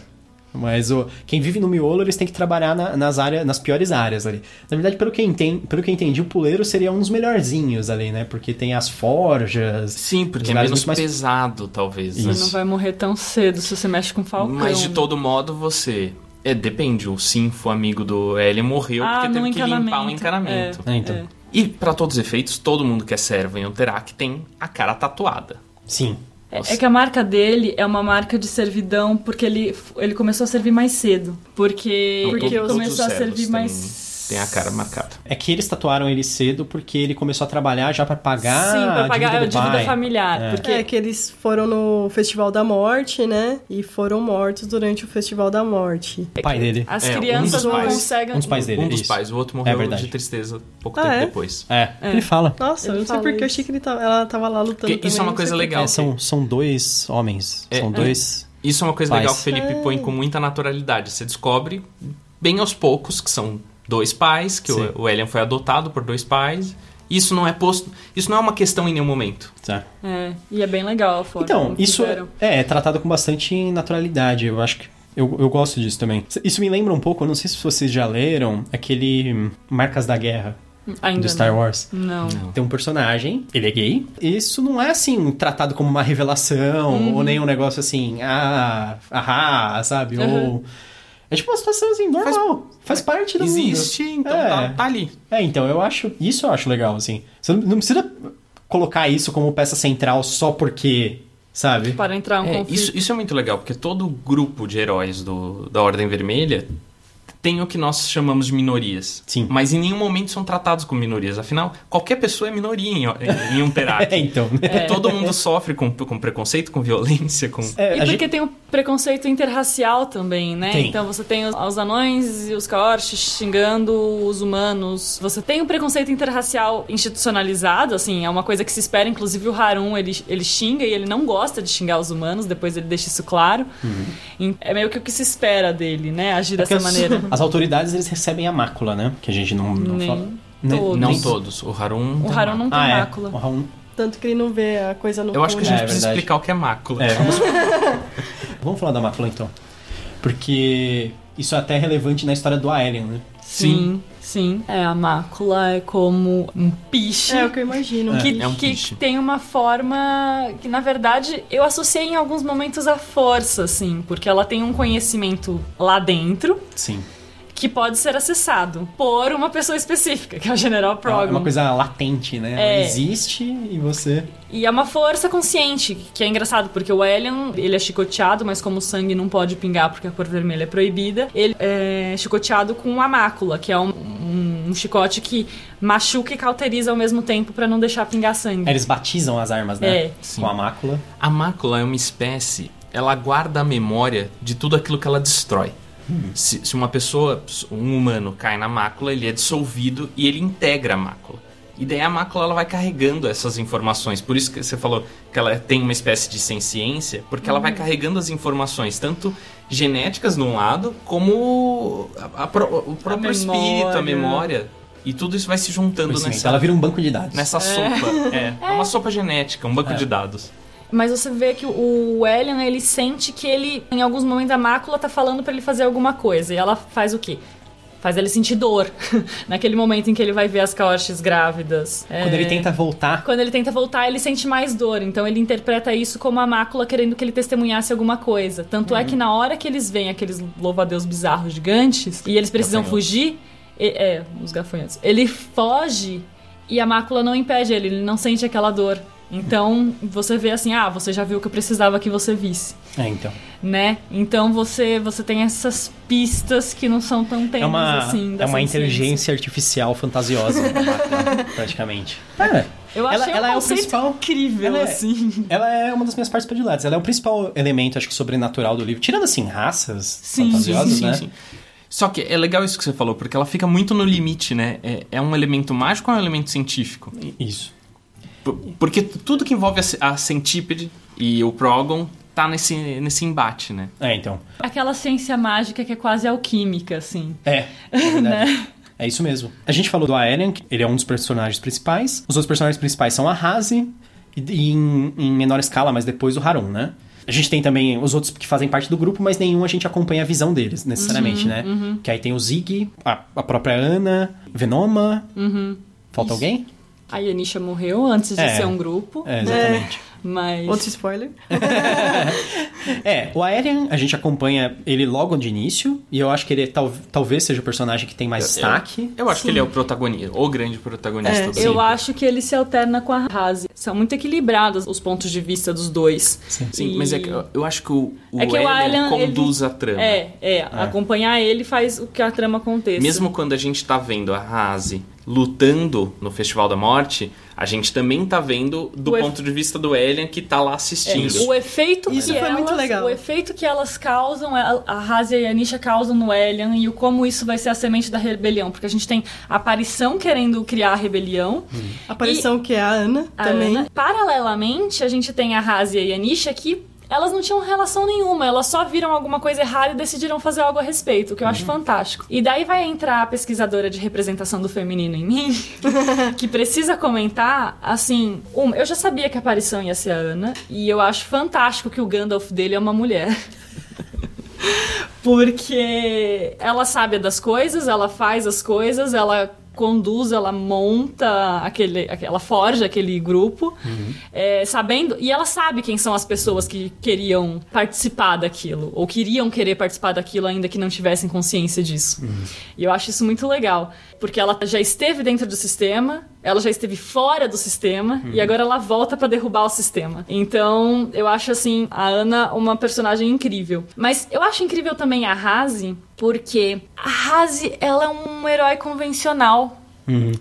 Mas o, quem vive no miolo, eles têm que trabalhar na- nas áreas, nas piores áreas ali. Na verdade, pelo que, eu enten- pelo que eu entendi, o puleiro seria um dos melhorzinhos ali, né? Porque tem as forjas. Sim, porque é menos mais- pesado, talvez. né? Você não vai morrer tão cedo se você mexe com falcão. Mas de todo modo, você. É, depende. O Sinfo, amigo do Ellie, morreu ah, porque teve que limpar um encanamento. É, então. é. E, pra todos os efeitos, todo mundo que é servo em Unterak tem a cara tatuada. Sim. É, é que a marca dele é uma marca de servidão porque ele, ele começou a servir mais cedo. Porque, Não, porque todos começou a servir mais. Tem a cara marcada. É que eles tatuaram ele cedo porque ele começou a trabalhar já pra pagar Sim, pra a pagar dívida a do dívida pai. familiar. É. Porque É que eles foram no Festival da Morte, né? E foram mortos durante o Festival da Morte. O pai dele. as É, um crianças dos não pais. conseguem. Um dos pais dele. um dos isso. pais, o outro É morreu verdade. de tristeza pouco Ah, tempo é? depois. É, ele fala. Nossa, Ele eu não sei porque eu achei que ele tava, ela tava lá lutando. Porque isso também, é uma coisa legal. É, são, são dois homens. É, são é. dois. Isso é uma coisa Pais. legal que o Felipe É. põe com muita naturalidade. Você descobre bem aos poucos que são dois pais, que Sim. o, o Elian foi adotado por dois pais. Isso não é posto. Isso não é uma questão em nenhum momento. Tá. É, e é bem legal a forma Então, isso fizeram. é, é tratado com bastante naturalidade. Eu acho que. Eu, eu gosto disso também. Isso me lembra um pouco, eu não sei se vocês já leram, aquele Marcas da Guerra Ainda do Star não. Wars. Não. Tem um personagem, ele é gay. Isso não é assim, tratado como uma revelação, ou nem um negócio assim, ah, ahá, sabe? Uhum. Ou. É tipo uma situação assim, normal. Faz, parte do Existe, mundo. então é. tá, tá ali. É, então eu acho. Isso eu acho legal, assim. Você não, não precisa colocar isso como peça central só porque. Sabe? Para entrar um É, conflito. isso, isso é muito legal, porque todo grupo de heróis do, da Ordem Vermelha tem o que nós chamamos de minorias. Sim. Mas em nenhum momento são tratados como minorias. Afinal, qualquer pessoa é minoria em, em um Unterak. É, então. né? Todo mundo sofre com, com preconceito, com violência, com... É, E a porque gente- tem o preconceito interracial também, né? Tem. Então você tem os, os anões e os caorches xingando os humanos. Você tem o preconceito interracial institucionalizado, assim, é uma coisa que se espera. Inclusive o Harun, ele, ele xinga e ele não gosta de xingar os humanos, depois ele deixa isso claro. E É meio que o que se espera dele, né? Agir Uhum. É dessa maneira. As autoridades, eles recebem a mácula, né? Que a gente não, não Nem fala. todos. Não nem- todos. O Harun... O Harun não tem Ah, é. mácula. O Raul- Tanto que ele não vê a coisa no Eu acho que a gente É, precisa verdade. explicar o que é mácula. É, vamos... vamos falar da mácula então. Porque isso é até relevante na história do Aelian, né? Sim, sim. É, a mácula é como um piche. É o que eu imagino. que, É um que piche. tem uma forma que, na verdade, eu associei em alguns momentos à força, assim, porque ela tem um conhecimento lá dentro Sim. Que pode ser acessado por uma pessoa específica, que é o General É Program. uma coisa latente, né? Ela É. existe e você. E é uma força consciente, que é engraçado, porque o Elian, ele é chicoteado, mas como o sangue não pode pingar porque a cor vermelha é proibida, ele é chicoteado com a mácula, que é um, um- um chicote que machuca e cauteriza ao mesmo tempo pra não deixar pingar sangue. Eles batizam as armas, né? É. Com a mácula. A mácula é uma espécie, ela guarda a memória de tudo aquilo que ela destrói. Se, se uma pessoa, um humano, cai na mácula, ele é dissolvido e ele integra a mácula. E daí a mácula ela vai carregando essas informações. Por isso que você falou que ela tem uma espécie de senciência, porque ela vai Uhum. carregando as informações, tanto genéticas de um lado, como a- a pro- o próprio espírito, a memória. E tudo isso vai se juntando nessa, Ela vira um banco de dados. nessa sopa. É, é uma sopa genética, um banco É. de dados. Mas você vê que o Elian, ele sente que ele, em alguns momentos, a mácula tá falando pra ele fazer alguma coisa. E ela faz o quê? Faz ele sentir dor. Naquele momento em que ele vai ver as caoches grávidas. Quando É, ele tenta voltar, Quando ele tenta voltar, ele sente mais dor. Então ele interpreta isso como a mácula querendo que ele testemunhasse alguma coisa. Tanto é que na hora que eles veem aqueles louva-a-Deus bizarros gigantes e eles precisam fugir, e- é, os gafanhotos. Ele foge e a mácula não impede ele, ele não sente aquela dor. Então você vê assim, ah, você já viu o que eu precisava que você visse, é, então. né? Então você você tem essas pistas que não são tão tênues É uma, assim. é uma ciência. inteligência artificial fantasiosa, máquina, praticamente. É. Eu Ela- achei ela um é o principal- incrível ela é- assim. Ela é uma das minhas partes prediletas. Ela é o principal elemento, acho que, sobrenatural do livro. Tirando, assim, raças Sim, fantasiosas, sim, né? sim. Só que é legal isso que você falou, porque ela fica muito no limite, né? É, é um elemento mágico ou é um elemento científico? Isso. Porque tudo que envolve a, ce- a centípede e o Progon tá nesse, nesse embate, né? É, então. Aquela ciência mágica que é quase alquímica, assim. É, é verdade. É isso mesmo. A gente falou do Aerian, que ele é um dos personagens principais. Os outros personagens principais são a Hazi, e, e em, em menor escala, mas depois o Harun, né? A gente tem também os outros que fazem parte do grupo, mas nenhum a gente acompanha a visão deles, necessariamente, né? Que aí tem o Zig, a, a própria Ana, Venoma. Falta Isso. alguém? A Yanisha morreu antes de É. ser um grupo, É, exatamente. Mas... Outro spoiler. É, o Aerian, a gente acompanha ele logo de início, e eu acho que ele tal, talvez seja o personagem que tem mais destaque. Eu acho que ele é o protagonista, o grande protagonista É, do Eu acho que ele se alterna com a Hazi. São muito equilibrados os pontos de vista dos dois. Sim, E- mas é que eu, eu acho que o, o É que o Aelian, conduz ele- a trama. É, é, acompanhar ele faz o que a trama aconteça. Mesmo quando a gente tá vendo a Hazi lutando no Festival da Morte, a gente também tá vendo do O ponto de vista do Elian que tá lá assistindo. O efeito Isso que foi elas, muito legal. O efeito que elas causam, a a Hazia e a Anisha causam no Elian e o como isso vai ser a semente da rebelião. Porque a gente tem a aparição querendo criar a rebelião. A aparição que é a Ana a também. Ana. Paralelamente, a gente tem a Hazia e a Anisha que elas não tinham relação nenhuma, elas só viram alguma coisa errada e decidiram fazer algo a respeito, o que eu acho fantástico. E daí vai entrar a pesquisadora de representação do feminino em mim, que precisa comentar, assim, uma, eu já sabia que a aparição ia ser a Ana, e eu acho fantástico que o Gandalf dele é uma mulher. Porque ela sabe das coisas, ela faz as coisas, ela conduz, ela monta aquele, ela forja aquele grupo, é, sabendo e ela sabe quem são as pessoas que queriam participar daquilo ou queriam querer participar daquilo ainda que não tivessem consciência disso. E eu acho isso muito legal, porque ela já esteve dentro do sistema, ela já esteve fora do sistema e agora ela volta pra derrubar o sistema. Então, eu acho assim a Ana uma personagem incrível. Mas eu acho incrível também a Hazi, porque a Hazi, ela é um herói convencional.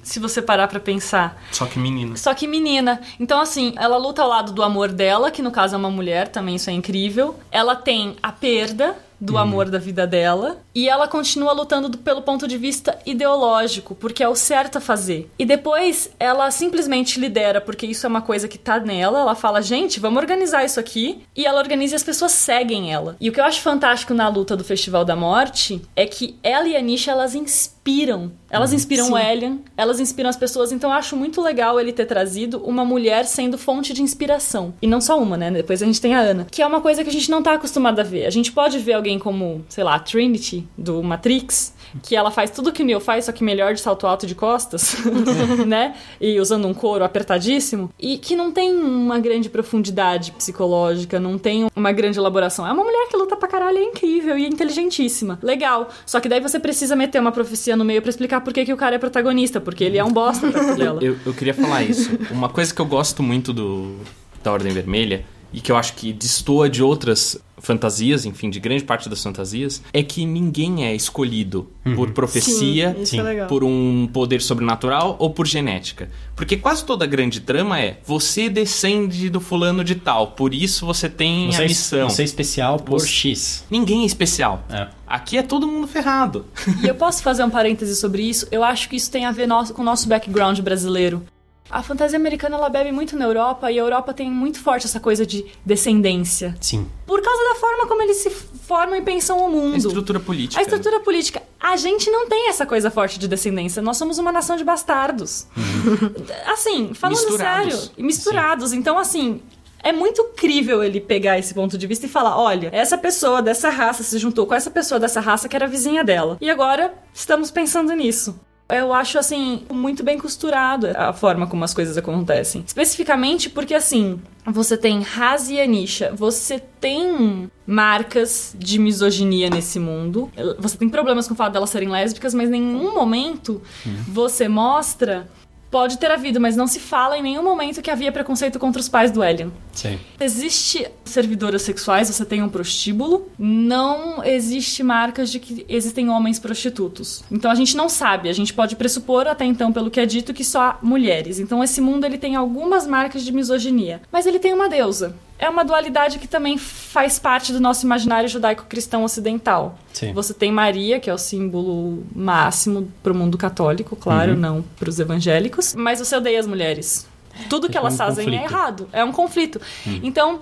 Se você parar pra pensar. Só que menina. Só que menina. Então, assim, ela luta ao lado do amor dela, que no caso é uma mulher, também isso é incrível. Ela tem a perda do amor da vida dela. E ela continua lutando do- pelo ponto de vista ideológico, porque é o certo a fazer. E depois ela simplesmente lidera, porque isso é uma coisa que tá nela. Ela fala, gente, vamos organizar isso aqui. E ela organiza e as pessoas seguem ela. E o que eu acho fantástico na luta do Festival da Morte é que ela e a Nisha, elas inspiram. Elas inspiram o Elian, elas inspiram as pessoas. Então eu acho muito legal ele ter trazido uma mulher sendo fonte de inspiração. E não só uma, né? Depois a gente tem a Ana. Que é uma coisa que a gente não tá acostumado a ver. A gente pode ver alguém como, sei lá, a Trinity, do Matrix, que ela faz tudo que o Neo faz, só que melhor de salto alto de costas, né? E usando um couro apertadíssimo. E que não tem uma grande profundidade psicológica, não tem uma grande elaboração. É uma mulher que luta pra caralho, é incrível e é inteligentíssima. Legal. Só que daí você precisa meter uma profecia no meio pra explicar por que, que o cara é protagonista, porque ele é um bosta pra dela. Eu, eu queria falar isso. Uma coisa que eu gosto muito do, da Ordem Vermelha e que eu acho que destoa de outras fantasias, enfim, de grande parte das fantasias, é que ninguém é escolhido por profecia, Sim, é por um poder sobrenatural ou por genética. Porque quase toda a grande trama é você descende do fulano de tal, por isso você tem Você a é, missão. você é especial por Você- X. Ninguém é especial. É. Aqui é todo mundo ferrado. E eu posso fazer um parêntese sobre isso? Eu acho que isso tem a ver no- com o nosso background brasileiro. A fantasia americana ela bebe muito na Europa e a Europa tem muito forte essa coisa de descendência. Sim. Por causa da forma como eles se formam e pensam o A mundo. estrutura política. A estrutura política. A gente não tem essa coisa forte de descendência. Nós somos uma nação de bastardos. Assim, falando Misturados. sério. E misturados. Então, assim. É muito crível ele pegar esse ponto de vista e falar: olha, essa pessoa dessa raça se juntou com essa pessoa dessa raça que era vizinha dela. E agora estamos pensando nisso. Eu acho, assim, muito bem costurado a forma como as coisas acontecem. Especificamente porque, assim, você tem Hazi e Anisha, você tem marcas de misoginia nesse mundo. Você tem problemas com o fato delas serem lésbicas, mas em nenhum momento você mostra. Pode ter havido, mas não se fala em nenhum momento que havia preconceito contra os pais do Elian. Sim. Existe servidoras sexuais, você tem um prostíbulo. Não existe marcas de que existem homens prostitutos. Então a gente não sabe, a gente pode pressupor até então, pelo que é dito, que só há mulheres. Então esse mundo ele tem algumas marcas de misoginia. Mas ele tem uma deusa. É uma dualidade que também faz parte do nosso imaginário judaico-cristão ocidental. Sim. Você tem Maria, que é o símbolo máximo pro mundo católico, claro, Uhum. não pros evangélicos. Mas você odeia as mulheres. Tudo que É elas um fazem é conflito. errado. É um conflito. Então,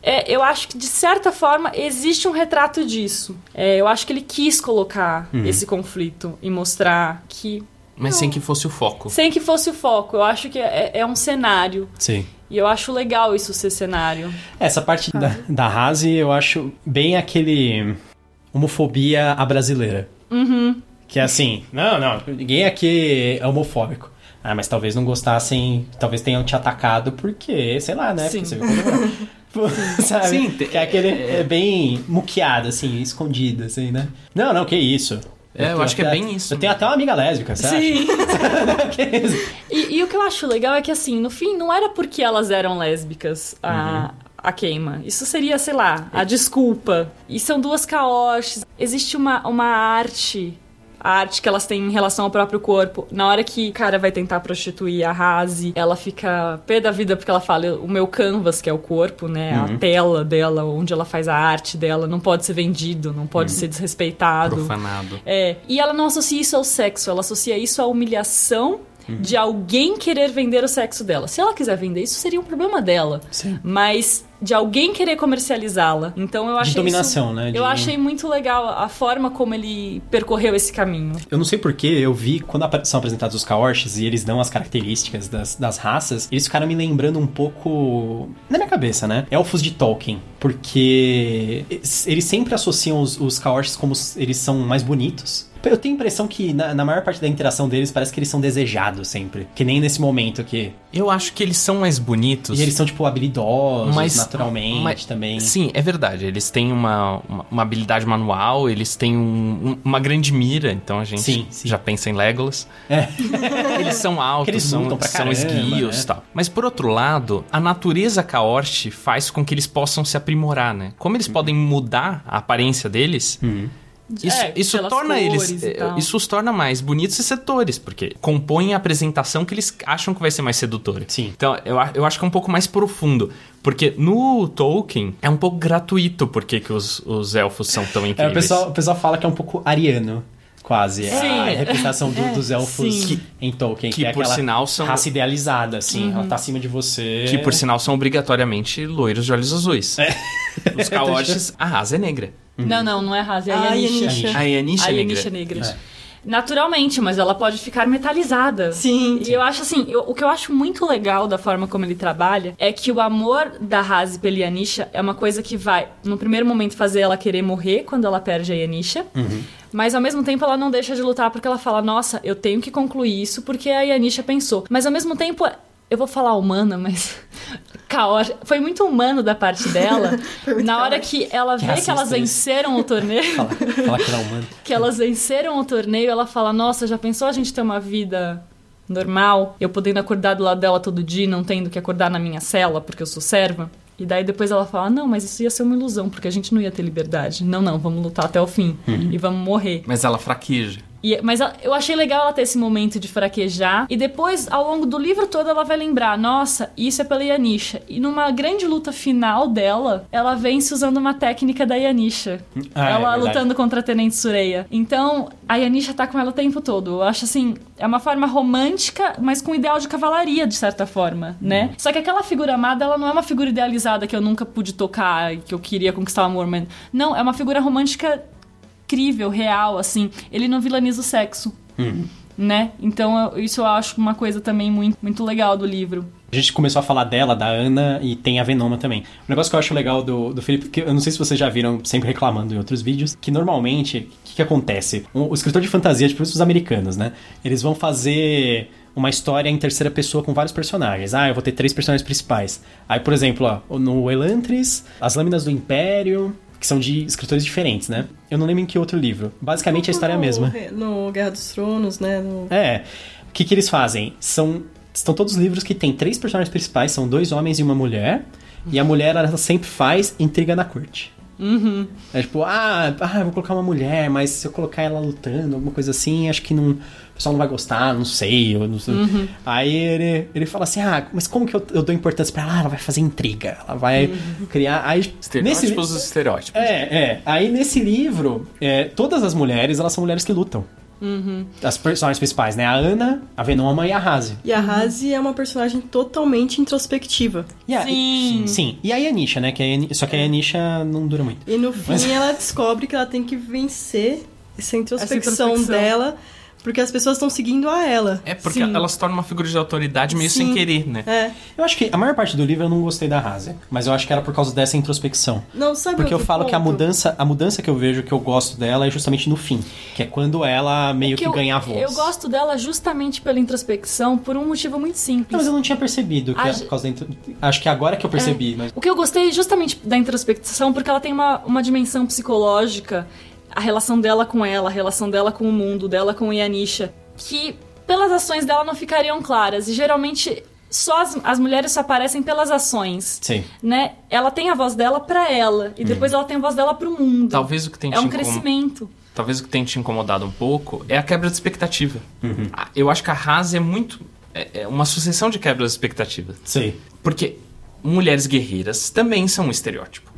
é, eu acho que, de certa forma, existe um retrato disso. É, eu acho que ele quis colocar esse conflito e mostrar que. Mas sem que fosse o foco. Sem que fosse o foco. Eu acho que é, é um cenário. Sim. E eu acho legal isso ser cenário. Essa parte da, da Hazi eu acho bem aquele. homofobia à brasileira. Uhum. Que é assim, não, não, ninguém aqui é homofóbico. Ah, mas talvez não gostassem, talvez tenham te atacado porque, sei lá, né? Sim. Porque você viu como- Sabe? Sim, que é aquele é bem muqueado, assim, escondido, assim, né? Não, não, que isso. É, eu tenho acho que é bem isso. Eu tenho até uma amiga lésbica, que isso? E, e o que eu acho legal é que, assim, no fim, não era porque elas eram lésbicas a, a queima. Isso seria, sei lá, a desculpa. E são duas caoches. Existe uma, uma arte. A arte que elas têm em relação ao próprio corpo. Na hora que o cara vai tentar prostituir a Razi, ela fica pé da vida porque ela fala: o meu canvas, que é o corpo, né? A tela dela, onde ela faz a arte dela, não pode ser vendido, não pode ser desrespeitado. Profanado. É, e ela não associa isso ao sexo, ela associa isso à humilhação de alguém querer vender o sexo dela. Se ela quiser vender, isso seria um problema dela. Sim. Mas de alguém querer comercializá-la. Então eu achei dominação, isso- né? De- Eu achei muito legal a forma como ele percorreu esse caminho. Eu não sei porquê, eu vi quando são apresentados os Kaorshis e eles dão as características das, das raças, eles ficaram me lembrando um pouco. Na minha cabeça, né? Elfos de Tolkien. Porque eles sempre associam os, os como eles são mais bonitos. Eu tenho a impressão que na, na maior parte da interação deles parece que eles são desejados sempre. Que nem nesse momento aqui. Eu acho que eles são mais bonitos. E eles são, tipo, habilidosos Mas- naturalmente mas- também. Sim, é verdade. Eles têm uma, uma, uma habilidade manual, eles têm um- um- uma grande mira, então a gente Sim, sim. já pensa em Legolas. É. Eles são altos, eles são, caramba, esguios né? e tal. Mas por outro lado, a natureza Kaorsh faz com que eles possam se aprimorar, né? Como Uhum. eles podem mudar a aparência deles, isso, É, isso torna eles. tal. Isso os torna mais bonitos e setores, porque compõem a apresentação que eles acham que vai ser mais sedutora. Sim. Então, eu, eu acho que é um pouco mais profundo. Porque no Tolkien é um pouco gratuito porque que os, os elfos são tão É, incríveis. o, pessoal, o pessoal fala que é um pouco ariano, quase. Sim. A representação do- É, dos elfos sim. em Tolkien. Que, é por aquela sinal, são- raça idealizada, assim. Uhum. Ela tá acima de você. Que, por sinal, são obrigatoriamente loiros de olhos azuis. É. Os Kaorshis, a raça é negra. Não, não, não é Razi, é a Ah, Yanisha. Yanisha. A Yanisha A é Yanisha negra. negra. Naturalmente, mas ela pode ficar metalizada. Sim. E eu acho assim, eu- o que eu acho muito legal da forma como ele trabalha é que o amor da Razi pela Yanisha é uma coisa que vai, no primeiro momento, fazer ela querer morrer quando ela perde a Yanisha. Mas ao mesmo tempo ela não deixa de lutar porque ela fala: Nossa, eu tenho que concluir isso porque a Yanisha pensou. Mas ao mesmo tempo, eu vou falar humana, mas. Caótica. Foi muito humano da parte dela. Na hora caótico. que ela vê que racista elas isso. venceram o torneio. Fala, fala que era humano. que elas venceram o torneio, ela fala: Nossa, já pensou a gente ter uma vida normal? Eu podendo acordar do lado dela todo dia, e não tendo que acordar na minha cela porque eu sou serva? E daí depois ela fala: Não, mas isso ia ser uma ilusão, porque a gente não ia ter liberdade. Não, não, vamos lutar até o fim. E vamos morrer. Mas ela fraqueja. E- mas eu achei legal ela ter esse momento de fraquejar. E depois, ao longo do livro todo, ela vai lembrar: nossa, isso é pela Yanisha. E numa grande luta final dela, ela vence usando uma técnica da Yanisha. Ah, é ela verdade. lutando contra a Tenente Sureia. Então, a Yanisha tá com ela o tempo todo. Eu acho assim, é uma forma romântica, mas com ideal de cavalaria, de certa forma, né? Só que aquela figura amada, ela não é uma figura idealizada que eu nunca pude tocar, que eu queria conquistar o amor, mas... Não, é uma figura romântica crível, real, assim. Ele não vilaniza o sexo. Né? Então, eu- isso eu acho uma coisa também muito, muito legal do livro. A gente começou a falar dela, da Ana, e tem a Venoma também. Um negócio que eu acho legal do, do Felipe, que eu não sei se vocês já viram, sempre reclamando em outros vídeos, que normalmente, o que, que acontece? O, o escritor de fantasia, tipo os americanos, né? Eles vão fazer uma história em terceira pessoa com vários personagens. Ah, eu vou ter três personagens principais. Aí, por exemplo, ó, no Elantris, As Lâminas do Império, que são de escritores diferentes, né? Eu não lembro em que outro livro. Basicamente a história é a mesma. No Guerra dos Tronos, né? no- É. O que, que eles fazem? São. Estão todos livros que tem três personagens principais, são dois homens e uma mulher. E a mulher, ela sempre faz intriga na corte. Uhum. É tipo, ah, ah, vou colocar uma mulher, mas se eu colocar ela lutando, alguma coisa assim, acho que não, pessoal não vai gostar, não sei. Eu não sei. Uhum. Aí ele, ele fala assim, ah, mas como que eu, eu dou importância pra ela? Ah, ela vai fazer intriga, ela vai Uhum. criar... Aí, Estereótipos dos estereótipos. é, é. Aí nesse livro, é, todas as mulheres, elas são mulheres que lutam. Uhum. As personagens principais, né? A Ana, a Venoma e a Razi. E a Razi é uma personagem totalmente introspectiva. E a- Sim. Sim. E a Yanisha, né? Que a Só que a Yanisha não dura muito. E no fim Mas- ela descobre que ela tem que vencer essa introspecção, Essa introspecção. dela, porque as pessoas estão seguindo a ela. É porque Sim. ela se torna uma figura de autoridade meio Sim. sem querer, né? É. Eu acho que a maior parte do livro eu não gostei da Razi. Mas eu acho que era por causa dessa introspecção. Não, sabe Porque eu falo que a ponto? mudança, a mudança que eu vejo que eu gosto dela é justamente no fim. Que é quando ela meio que, eu, ganha a voz. Eu gosto dela justamente pela introspecção, por um motivo muito simples. Não, mas eu não tinha percebido que A é por causa da intro... Acho que agora que eu percebi. Mas... O que eu gostei justamente da introspecção, porque ela tem uma, uma dimensão psicológica, a relação dela com ela, a relação dela com o mundo, dela com Yanisha, que pelas ações dela não ficariam claras. E geralmente só as, as mulheres só aparecem pelas ações. Sim. Né? Ela tem a voz dela pra ela, e depois ela tem a voz dela pro mundo. Talvez o que tem é um crescimento. Talvez o que tenha te incomodado um pouco é a quebra de expectativa. Ah, Eu acho que a Haas é muito. É é uma sucessão de quebras de expectativa. Sei. Porque mulheres guerreiras também são um estereótipo.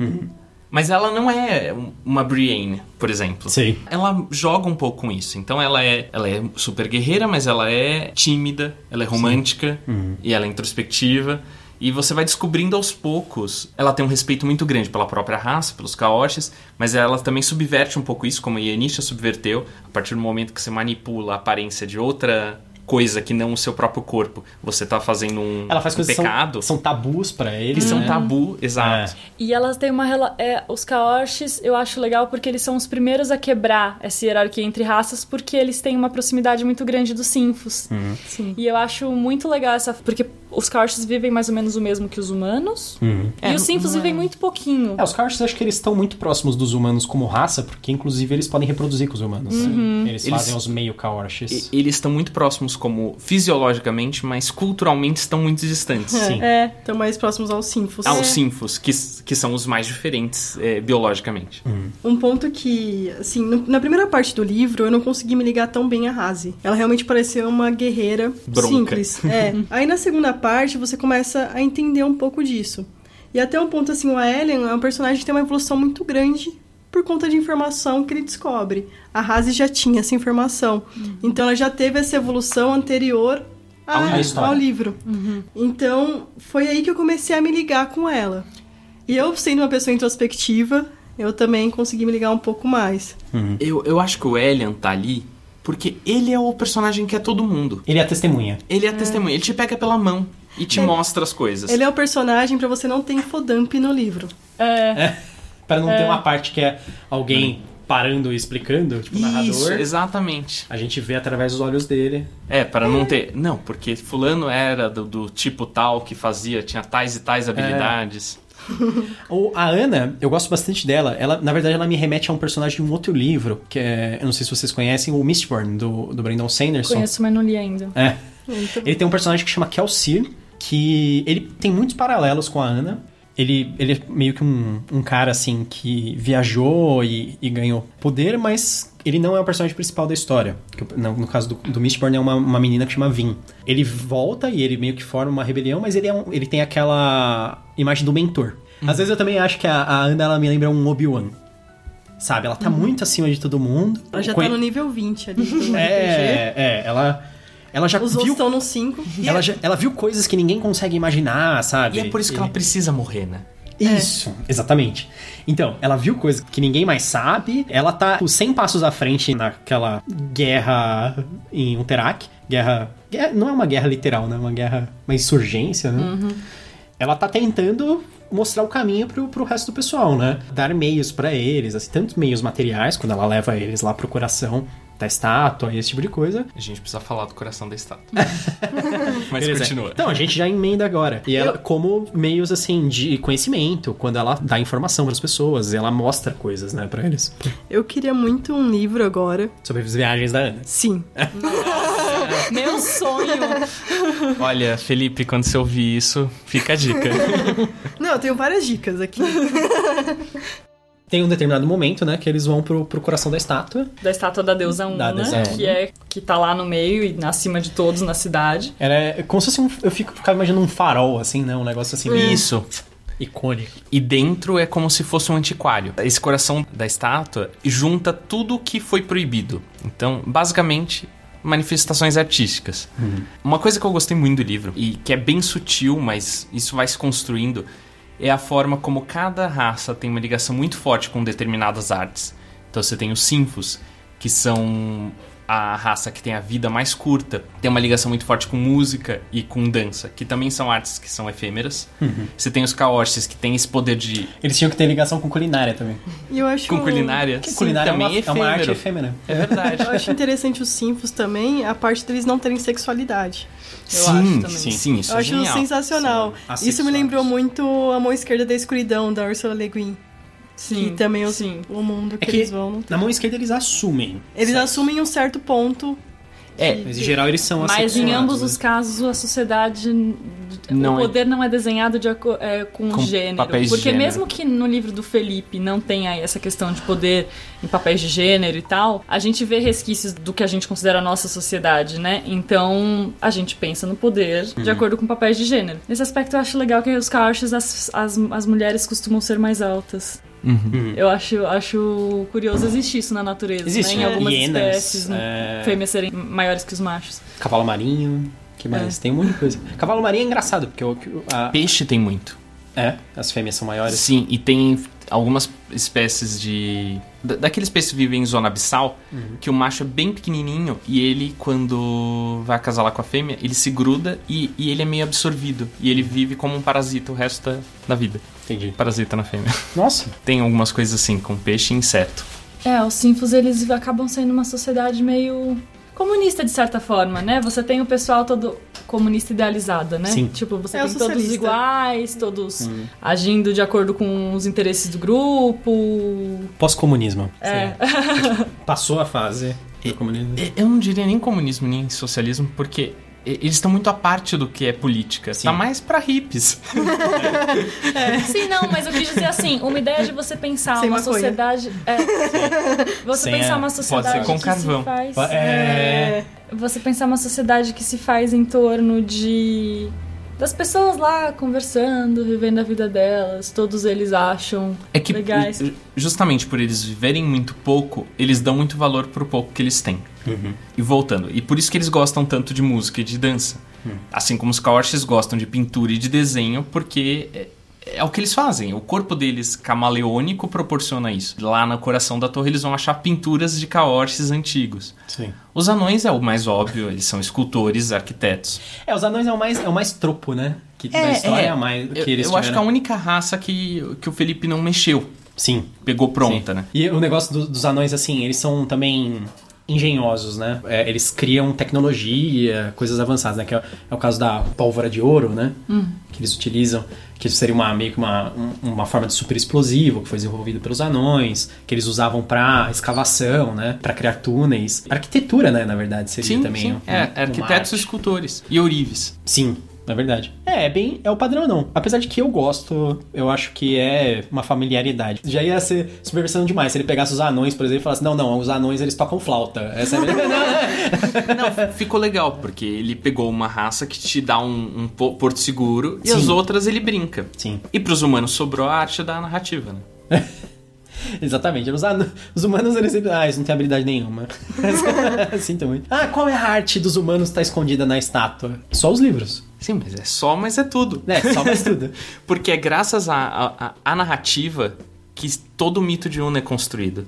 Mas ela não é uma Brienne, por exemplo. Sei. Ela joga um pouco com isso. Então ela é, ela é super guerreira, mas ela é tímida, ela é romântica e ela é introspectiva. E você vai descobrindo aos poucos. Ela tem um respeito muito grande pela própria raça, pelos caotes, mas ela também subverte um pouco isso, como a Yanisha subverteu, a partir do momento que você manipula a aparência de outra coisa que não o seu próprio corpo. Você tá fazendo um, Ela faz um coisas que pecado. são, são tabus pra que eles. são né? tabu, exato. E elas têm uma é, os Kaorshis eu acho legal porque eles são os primeiros a quebrar essa hierarquia entre raças porque eles têm uma proximidade muito grande dos Sinfos. Sim. E eu acho muito legal essa porque os Kaorshis vivem mais ou menos o mesmo que os humanos. Uhum. E os Sinfos vivem muito pouquinho. É, os Karsts acho que eles estão muito próximos dos humanos como raça, porque inclusive eles podem reproduzir com os humanos. Eles, Eles- fazem os meio Kaorshis. E- Eles estão muito próximos como fisiologicamente, mas culturalmente estão muito distantes. Sim. É. Estão mais próximos aos sinfos. Aos sinfos, que, que são os mais diferentes é, biologicamente. Um ponto que, assim, no- na primeira parte do livro eu não consegui me ligar tão bem a Razi. Ela realmente pareceu uma guerreira Bronca. simples. É. Aí na segunda parte você começa a entender um pouco disso. E até um ponto assim, o Aelian é um personagem que tem uma evolução muito grande por conta de informação que ele descobre. A Razi já tinha essa informação. Então ela já teve essa evolução anterior a- história. ao livro. Então foi aí que eu comecei a me ligar com ela. E eu, sendo uma pessoa introspectiva, eu também consegui me ligar um pouco mais. Eu, eu acho que o Elian tá ali porque ele é o personagem que é todo mundo. Ele é a testemunha. Ele é a testemunha, ele te pega pela mão e te Ele- mostra as coisas. Ele é o personagem pra você não ter infodump no livro. É. Pra não ter uma parte que é alguém parando e explicando, tipo, o Isso, narrador. exatamente. A gente vê através dos olhos dele. É, para não ter. Não, porque fulano era do, do tipo tal que fazia, tinha tais e tais habilidades. Ou a Ana, eu gosto bastante dela. Ela, na verdade, ela me remete a um personagem de um outro livro, que é, eu não sei se vocês conhecem, o Mistborn, do, do Brandon Sanderson. Conheço, mas não li ainda. É. Ele tem um personagem que chama Kelsir, que ele tem muitos paralelos com a Ana. Ele, ele é meio que um, um cara, assim, que viajou e, e ganhou poder, mas ele não é o personagem principal da história. Que, no, no, caso do, do Mistborn é uma, uma menina que chama Vin. Ele volta e ele meio que forma uma rebelião, mas ele, é um, ele tem aquela imagem do mentor. Às vezes eu também acho que a, a Ana, ela me lembra um Obi-Wan. Sabe? Ela tá muito acima de todo mundo. Ela já Com- tá no nível 20 ali É, é, ela... Ela já. Os viu... estão no 5. Ela, já, ela viu coisas que ninguém consegue imaginar, sabe? E é por isso que ela precisa morrer, né? Isso, exatamente. Então, ela viu coisas que ninguém mais sabe. Ela tá tipo, 100 passos à frente naquela guerra em Unterak. Guerra, guerra- Não é uma guerra literal, né? Uma guerra. Uma insurgência, né? Ela tá tentando mostrar o caminho pro, pro resto do pessoal, né? Dar meios pra eles, assim, tantos meios materiais, quando ela leva eles lá pro coração da estátua e esse tipo de coisa. A gente precisa falar do coração da estátua. Mas Beleza. continua. Então, a gente já emenda agora. E ela, como meios, assim, de conhecimento, quando ela dá informação pras pessoas, ela mostra coisas, né, pra eles. Eu queria muito um livro agora. Sobre as viagens da Ana. Sim. Meu sonho. Olha, Felipe, quando você ouvir isso, fica a dica. Não, eu tenho várias dicas aqui. Tem um determinado momento, né, que eles vão pro, pro coração da estátua. Da estátua da deusa Da Una, deusa que Una. é que tá lá no meio e acima de todos na cidade. Ela é como se fosse um... Eu fico, ficava imaginando um farol, assim, né, um negócio assim, meio Isso. icônico. E dentro é como se fosse um antiquário. Esse coração da estátua junta tudo o que foi proibido. Então, basicamente, manifestações artísticas. Uma coisa que eu gostei muito do livro, e que é bem sutil, mas isso vai se construindo, é a forma como cada raça tem uma ligação muito forte com determinadas artes. Então você tem os Sinfos, que são a raça que tem a vida mais curta, tem uma ligação muito forte com música e com dança, que também são artes que são efêmeras. Você tem os Kaoshis, que tem esse poder de Eles tinham que ter ligação com culinária também. E eu acho. com culinária. Que Sim, culinária é uma, também é uma arte efêmero. efêmera. É verdade. Eu acho interessante os sinfos também, a parte deles não terem sexualidade. Eu sim, acho também. sim, sim, isso eu é acho genial. sensacional. Isso me lembrou muito A Mão Esquerda da Escuridão, da Ursula Le Guin. Sim, que também os- sim. o mundo que, É que eles vão. na mão esquerda eles assumem. Eles sexo. assumem um certo ponto. É, Mas em geral eles são Mas em ambos né? os casos a sociedade Não o é- poder não é desenhado de é, com, Com gênero. papéis de Porque gênero. mesmo que no livro do Felipe não tenha essa questão de poder em papéis de gênero e tal, a gente vê resquícios do que a gente considera a nossa sociedade, né? Então a gente pensa no poder Uhum. de acordo com papéis de gênero. Nesse aspecto eu acho legal que os Karshas, as, as, as mulheres costumam ser mais altas. Uhum. Eu acho, acho curioso existir isso na natureza, Existe, né? Em né? algumas Hienas, espécies, é. fêmeas serem maiores que os machos. Cavalo marinho, que mais? É. Tem um monte de coisa. Cavalo marinho é engraçado, porque o, a- peixe tem muito. é, as fêmeas são maiores. Sim, e tem algumas espécies de. da- Daqueles peixes que vivem em zona abissal, que o macho é bem pequenininho e ele, quando vai acasalar com a fêmea, ele se gruda e, e ele é meio absorvido. E ele vive como um parasita o resto da, da vida. Entendi. Parasita na fêmea. Nossa, Tem algumas coisas assim, com peixe e inseto. É, os sinfos eles acabam sendo uma sociedade meio comunista de certa forma, né? Você tem o pessoal todo comunista idealizado, né? Sim. Tipo, você É tem todos iguais, todos agindo de acordo com os interesses do grupo. pós-comunismo. É. Passou a fase do comunismo. Eu não diria nem comunismo nem socialismo, porque eles estão muito à parte do que é política. Sim. Tá mais pra hippies. Sim, não, mas eu quis dizer assim, uma ideia de você pensar Sem uma maconha. sociedade. É, você Sem pensar a- uma pode ser sociedade com que carvão. se faz. É. Você pensar uma sociedade que se faz em torno de. Das pessoas lá conversando, vivendo a vida delas, todos eles acham É que legais. ju- justamente por eles viverem muito pouco, eles dão muito valor pro pouco que eles têm. E voltando, e por isso que eles gostam tanto de música e de dança. Assim como os Kaorshis gostam de pintura e de desenho, porque é, o que eles fazem. O corpo deles camaleônico proporciona isso. Lá no coração da torre eles vão achar pinturas de Kaorshis antigos. Sim. Os anões é o mais óbvio, eles são escultores, arquitetos. É, os anões é o mais, é o mais tropo, né? Que da É, história é, é. mais que Eu, eles eu acho que é a tiveram. única raça que, que o Felipe não mexeu. Sim. Pegou pronta, Sim. né? E o negócio do- dos anões, assim, eles são também engenhosos, né? É, eles criam tecnologia, coisas avançadas, né? Que é, é o caso da pólvora de ouro, né? Que eles utilizam, que seria uma, meio que uma, um- uma forma de super explosivo, que foi desenvolvido pelos anões, que eles usavam pra escavação, né? Pra criar túneis. Arquitetura, né? Na verdade, seria Sim, também. sim. um- É, uma arquitetos e escultores. E ourives. Sim, na verdade. É, é bem. É o padrão, não. Apesar de que eu gosto, eu acho que é uma familiaridade. Já ia ser superversão demais se ele pegasse os anões, por exemplo, e falasse: não, não, os anões eles tocam flauta. Essa é a minha... Não, ficou legal, porque ele pegou uma raça que te dá um, um po- porto seguro e Sim. as outras ele brinca. Sim. E pros humanos sobrou a arte da narrativa, né? Exatamente. Os, os humanos, eles sempre. Ah, eles não têm habilidade nenhuma. Sinto muito. Ah, qual é a arte dos humanos que tá escondida na estátua? Só os livros. Sim, mas é só, mas é tudo. É, só mais tudo. Porque é graças à narrativa que todo o mito de Uno é construído.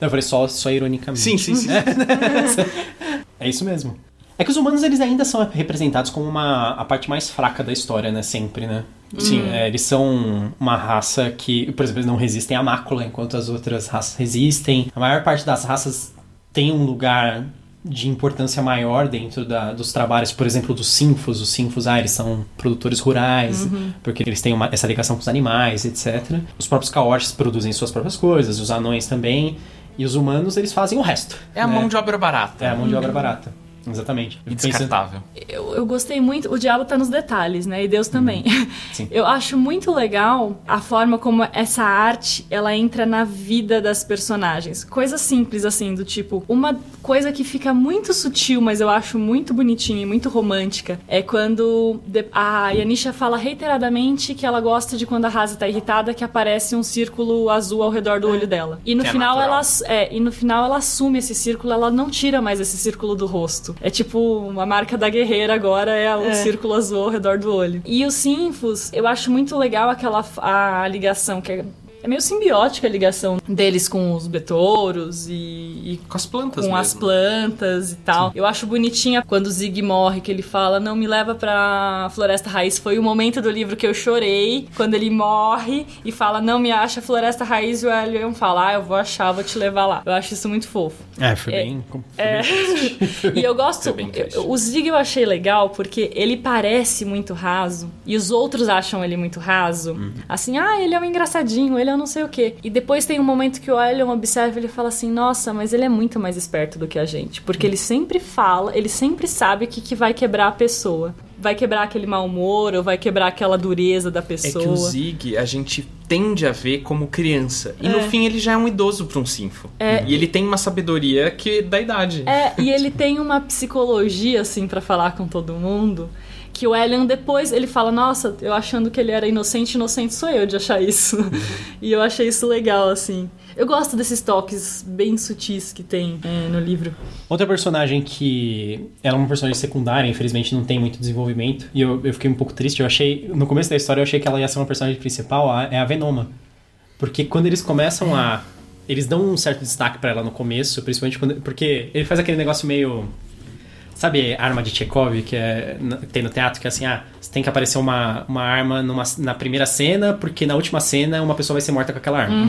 Não, eu falei só, só ironicamente. Sim, sim, sim. É isso mesmo. É que os humanos eles ainda são representados como uma, a parte mais fraca da história, né? Sempre, né? Sim, é, eles são uma raça que, por exemplo, eles não resistem à mácula, enquanto as outras raças resistem. A maior parte das raças tem um lugar de importância maior dentro da- dos trabalhos, por exemplo, dos sinfos. Os sinfos, ah, eles são produtores rurais, porque eles têm uma- essa ligação com os animais, etc. Os próprios caotes produzem suas próprias coisas, os anões também. E os humanos, eles fazem o resto. É a né? mão de obra barata. É a mão de obra barata. Exatamente. E descartável. Eu, eu gostei muito. O diabo tá nos detalhes, né? E Deus também. Sim. Eu acho muito legal a forma como essa arte ela entra na vida das personagens. Coisa simples assim, do tipo, uma coisa que fica muito sutil, mas eu acho muito bonitinha e muito romântica, é quando a Yanisha fala reiteradamente que ela gosta de quando a Hazi tá irritada que aparece um círculo azul ao redor do olho dela. E no Que é final ela é, e no final ela assume esse círculo, ela não tira mais esse círculo do rosto. É tipo uma marca da guerreira agora é o É. círculo azul ao redor do olho. E os sinfos, eu acho muito legal aquela a ligação que é é meio simbiótica a ligação deles com os betouros e, e Com as plantas com mesmo. as plantas e tal. Eu acho bonitinha quando o Zig morre, que ele fala: Não me leva pra Floresta Raiz. Foi o momento do livro que eu chorei quando ele morre e fala: Não me acha Floresta Raiz. E o Elion fala: Ah, eu vou achar, vou te levar lá. Eu acho isso muito fofo. É, foi É, bem. foi É. bem- E eu gosto. Eu- o Zig eu achei legal porque ele parece muito raso e os outros acham ele muito raso. Uhum. Assim, ah, ele é um engraçadinho, ele é um não sei o quê. E depois tem um momento que o Elion observa e ele fala assim: Nossa, mas ele é muito mais esperto do que a gente. Porque ele sempre fala, ele sempre sabe o que, que vai quebrar a pessoa. Vai quebrar aquele mau humor ou vai quebrar aquela dureza da É pessoa. que o Zig a gente tende a ver como criança. E no É. fim ele já é um idoso pra um sinfo. É. E ele tem uma sabedoria que da idade. É, e ele tem uma psicologia, assim, pra falar com todo mundo. Que o Elian depois ele fala, nossa, eu achando que ele era inocente, inocente sou eu de achar isso. e eu achei isso legal, assim. Eu gosto desses toques bem sutis que tem é, no livro. Outra personagem que. Ela é uma personagem secundária, infelizmente não tem muito desenvolvimento. E eu, eu fiquei um pouco triste. Eu achei. No começo da história eu achei que ela ia ser uma personagem principal, a- é a Venoma. Porque quando eles começam a. Eles dão um certo destaque pra ela no começo, principalmente quando. Porque ele faz aquele negócio meio. Sabe a arma de Chekhov que, é, que tem no teatro? Que é assim, ah, você tem que aparecer uma, uma arma numa, na primeira cena, porque na última cena uma pessoa vai ser morta com aquela arma.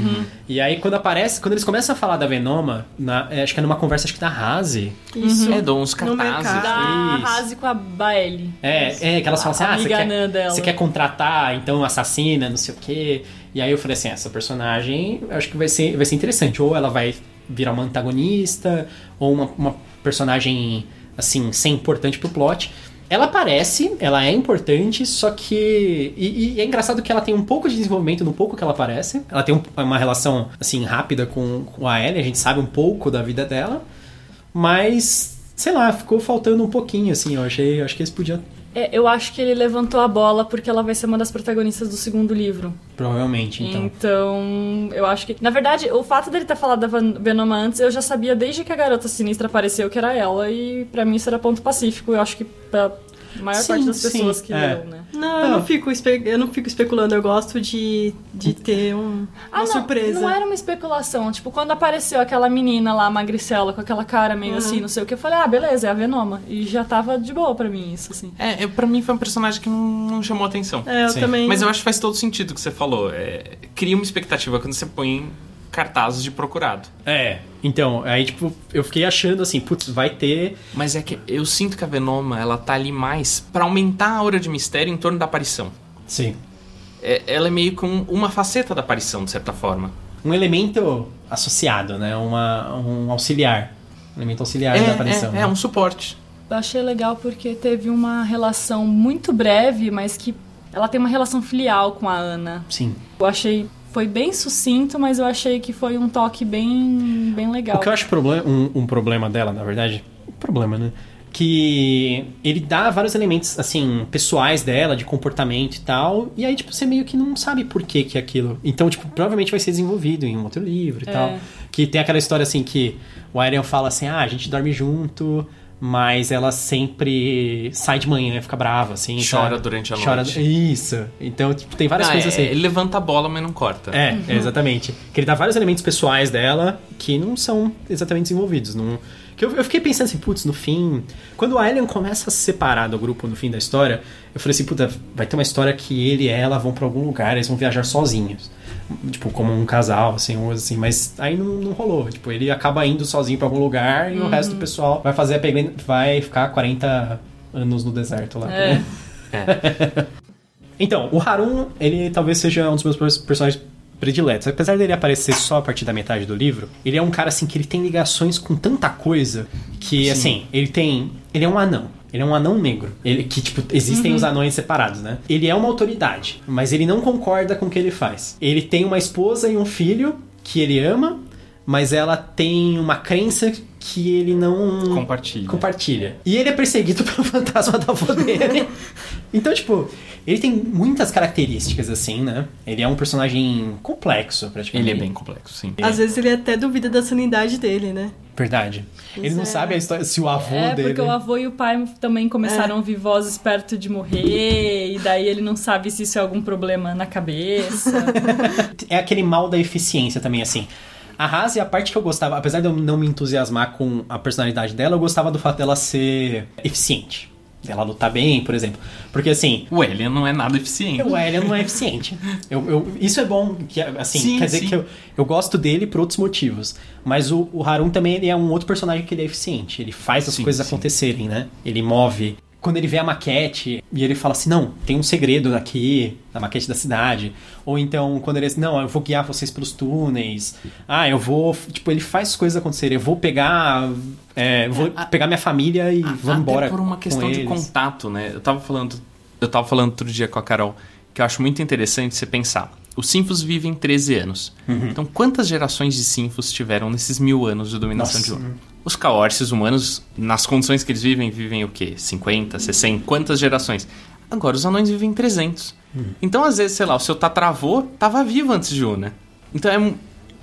E aí quando aparece, quando eles começam a falar da Venoma, na- é, acho que é numa conversa acho que da Razi. Isso. É, dão uns cartazes. Da. Rase com a Baeli. É, é, que elas falam assim, ah, você quer, dela. você quer contratar, então, assassina, não sei o quê. E aí eu falei assim, essa personagem, eu acho que vai ser, vai ser interessante. Ou ela vai virar uma antagonista, ou uma, uma personagem, assim, sem importante pro plot. Ela aparece, ela é importante, só que... E, e é engraçado que ela tem um pouco de desenvolvimento no pouco que ela aparece. Ela tem um- uma relação, assim, rápida com, com a Ellie, a gente sabe um pouco da vida dela. Mas, sei lá, ficou faltando um pouquinho, assim, eu achei, acho que eles podiam É, eu acho que ele levantou a bola porque ela vai ser uma das protagonistas do segundo livro. Provavelmente, então. Então, eu acho que. Na verdade, o fato dele ter falado da Venoma antes, eu já sabia desde que a garota sinistra apareceu que era ela, e pra mim isso era ponto pacífico. Eu acho que pra maior Sim, parte das sim, pessoas que é. leu, né? Não, eu não, fico espe- eu não fico especulando, eu gosto de, de ter um- uma não, surpresa. Não era uma especulação. Tipo, quando apareceu aquela menina lá, magricela, com aquela cara meio Uhum. assim, não sei o que, eu falei, ah, beleza, é a Venoma. E já tava de boa pra mim isso, assim. É, eu- pra mim foi um personagem que não, não chamou atenção. É, eu Sim. também. Mas eu acho que faz todo sentido o que você falou. É, cria uma expectativa quando você põe cartazes de procurado. É, então, aí tipo, eu fiquei achando assim, putz, vai ter. Mas é que eu sinto que a Venoma, ela tá ali mais pra aumentar a aura de mistério em torno da aparição. Sim. É- ela é meio que um- uma faceta da aparição, de certa forma. Um elemento associado, né? Uma, um auxiliar. Um elemento auxiliar da aparição. é, né? é um suporte. achei legal porque teve uma relação muito breve, mas que ela tem uma relação filial com a Ana. Sim. Eu achei foi bem sucinto, mas eu achei que foi um toque bem, bem legal. O que eu acho um, um problema dela, na verdade, um problema, né? Que ele dá vários elementos, assim, pessoais dela, de comportamento e tal, e aí, tipo, você meio que não sabe por que que é aquilo. Então, tipo, provavelmente vai ser desenvolvido em um outro livro e É. tal. Que tem aquela história, assim, que o Ariel fala assim, ah, a gente dorme junto, mas ela sempre sai de manhã e fica brava, assim, Chora sabe? durante a Chora... noite. Isso. Então, tipo, tem várias Ah, coisas é, assim. Ele levanta a bola, mas não corta. É, exatamente. Que ele dá vários elementos pessoais dela que não são exatamente desenvolvidos. Não... Que eu, eu fiquei pensando assim, putz, no fim. Quando o Alien começa a se separar do grupo no fim da história, eu falei assim, puta, vai ter uma história que ele e ela vão pra algum lugar, eles vão viajar sozinhos. Tipo, como um casal, assim, ou assim, mas aí não, não rolou. Tipo, ele acaba indo sozinho pra algum lugar e o resto do pessoal vai fazer a pegada, vai ficar 40 anos no deserto lá. É. Então, o Harun, ele talvez seja um dos meus pers- personagens prediletos. Apesar dele aparecer só a partir da metade do livro, ele é um cara assim que ele tem ligações com tanta coisa que, assim, ele tem. Ele é um anão. Ele é um anão negro. Ele, que, tipo, existem os anões separados, né? Ele é uma autoridade, mas ele não concorda com o que ele faz. Ele tem uma esposa e um filho que ele ama, mas ela tem uma crença que ele não Compartilha. compartilha. E ele é perseguido pelo fantasma da avó dele. então, tipo, ele tem muitas características, assim, né? Ele é um personagem complexo, praticamente. Ele é bem complexo, sim. Às vezes ele até duvida da sanidade dele, né? Verdade. ele não é. sabe a história, se o avô É, dele... porque o avô e o pai também começaram a ouvir vozes perto de morrer, e daí ele não sabe se isso é algum problema na cabeça. É aquele mal da eficiência também, assim. A Haas, a parte que eu gostava, apesar de eu não me entusiasmar com a personalidade dela, eu gostava do fato dela ser eficiente. Dela lutar bem, por exemplo. Porque, assim, O Alien não é nada eficiente. O Alien não é eficiente. Eu, eu- isso é bom, que, assim, Sim, quer dizer sim. que eu, eu gosto dele por outros motivos. Mas o, o Harun também ele é um outro personagem que ele é eficiente. Ele faz as Sim, coisas acontecerem, né? Ele move. Quando ele vê a maquete e ele fala assim, não, tem um segredo aqui na maquete da cidade. Ou então, quando ele diz, não, eu vou guiar vocês pelos túneis. Ah, eu vou... Tipo, ele faz as coisas acontecerem. Eu vou pegar... é, vou pegar minha família e A- vou embora por uma questão de contato, né? Eu tava falando, eu tava falando outro dia com a Carol que eu acho muito interessante você pensar. Os Sinfos vivem 13 anos. Uhum. Então, quantas gerações de Sinfos tiveram nesses mil anos de dominação Nossa. de Uma? Os Caorces humanos, nas condições que eles vivem, vivem o quê? 50, 60? Quantas gerações? Agora, os anões vivem 300. Então, às vezes, sei lá, o seu tataravô tava vivo antes de Una. Então, é um-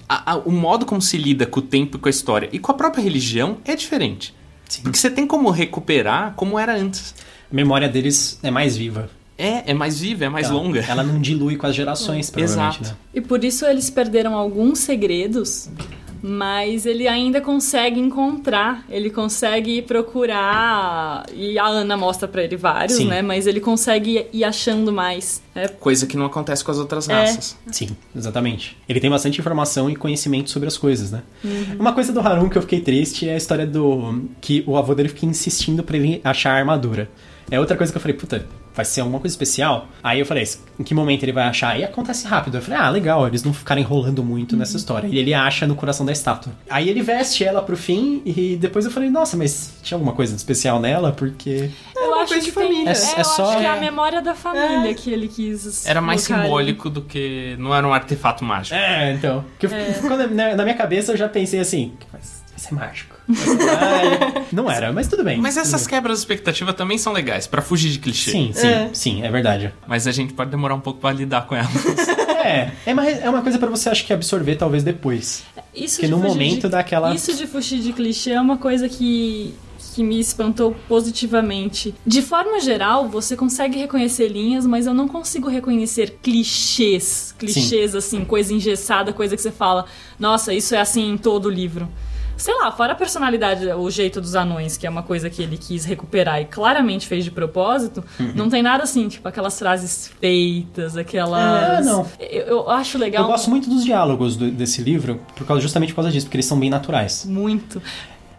a- a- o modo como se lida com o tempo e com a história e com a própria religião é diferente. Sim. Porque você tem como recuperar como era antes. A memória deles é mais viva. É, é mais viva, é mais Ela- longa. Ela não dilui com as gerações, provavelmente, Exato. né? E por isso eles perderam alguns segredos, mas ele ainda consegue encontrar, ele consegue procurar. E a Ana mostra pra ele vários, Sim. né? Mas ele consegue ir achando mais. É, Coisa que não acontece com as outras É. raças. Sim, exatamente. Ele tem bastante informação e conhecimento sobre as coisas, né? Uhum. Uma coisa do Harun que eu fiquei triste é a história do... Que o avô dele fica insistindo pra ele achar a armadura. É outra coisa que eu falei, puta, vai ser alguma coisa especial? Aí eu falei, em que momento ele vai achar? E acontece rápido. Eu falei, ah, legal, eles não ficarem enrolando muito nessa história. E ele acha no coração da estátua. Aí ele veste ela pro fim e depois eu falei, nossa, mas tinha alguma coisa de especial nela? Porque... eu uma acho coisa que de tem- família. É, É- é eu só- acho que é a é. memória da família que ele quis. Era mais colocar ali. simbólico do que. Não era um artefato mágico. É, então. Que eu- quando- na, minha cabeça eu já pensei assim, mas ser mágico. Vai ser- Ai, não era, mas tudo bem. Mas essas quebras de expectativa também são legais, pra fugir de clichê. Sim, sim, É. sim, é verdade. Mas a gente pode demorar um pouco pra lidar com elas. É, é uma, é uma coisa pra você, acho que, absorver talvez depois. Isso Porque de no fugir momento de- dá aquela- Isso de fugir de clichê é uma coisa que, que me espantou positivamente. De forma geral, você consegue reconhecer linhas, mas eu não consigo reconhecer clichês. Clichês, assim, coisa engessada, coisa que você fala, nossa, isso é assim em todo o livro. Sei lá, fora a personalidade, o jeito dos anões, que é uma coisa que ele quis recuperar e claramente fez de propósito, Uhum. não tem nada assim, tipo aquelas frases feitas, aquelas. Ah, não. Eu, eu acho legal. Eu gosto muito dos diálogos do- desse livro, por causa, justamente por causa disso, porque eles são bem naturais. Muito.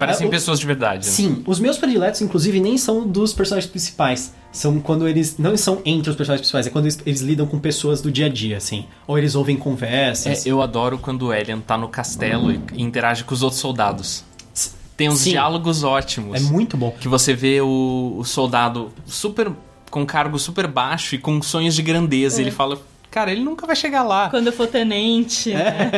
Parecem É, o- pessoas de verdade. Sim, os meus prediletos, inclusive, nem são dos personagens principais. São quando eles. Não são entre os personagens principais, é quando eles, eles lidam com pessoas do dia a dia, assim. Ou eles ouvem conversas. É, eu adoro quando o Alien tá no castelo e, e interage com os outros soldados. Tem uns Sim. diálogos ótimos. É muito bom. Que você vê o, o soldado super com cargo super baixo e com sonhos de grandeza. É. Ele fala, cara, ele nunca vai chegar lá. Quando eu for tenente, né?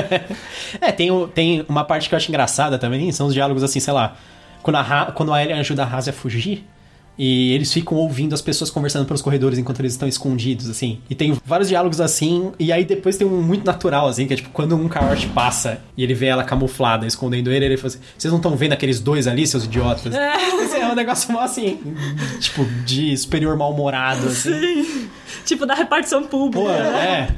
É, tem, tem uma parte que eu acho engraçada também, são os diálogos assim, sei lá, quando a, quando a Ellie ajuda a Hazi a fugir, e eles ficam ouvindo as pessoas conversando pelos corredores enquanto eles estão escondidos, assim. E tem vários diálogos assim, e aí depois tem um muito natural, assim, que é tipo, quando um Karash passa e ele vê ela camuflada, escondendo ele, ele fala assim, vocês não estão vendo aqueles dois ali, seus idiotas? Esse é um negócio mó assim, tipo, de superior mal-humorado, assim. tipo, da repartição pública. Pô, é.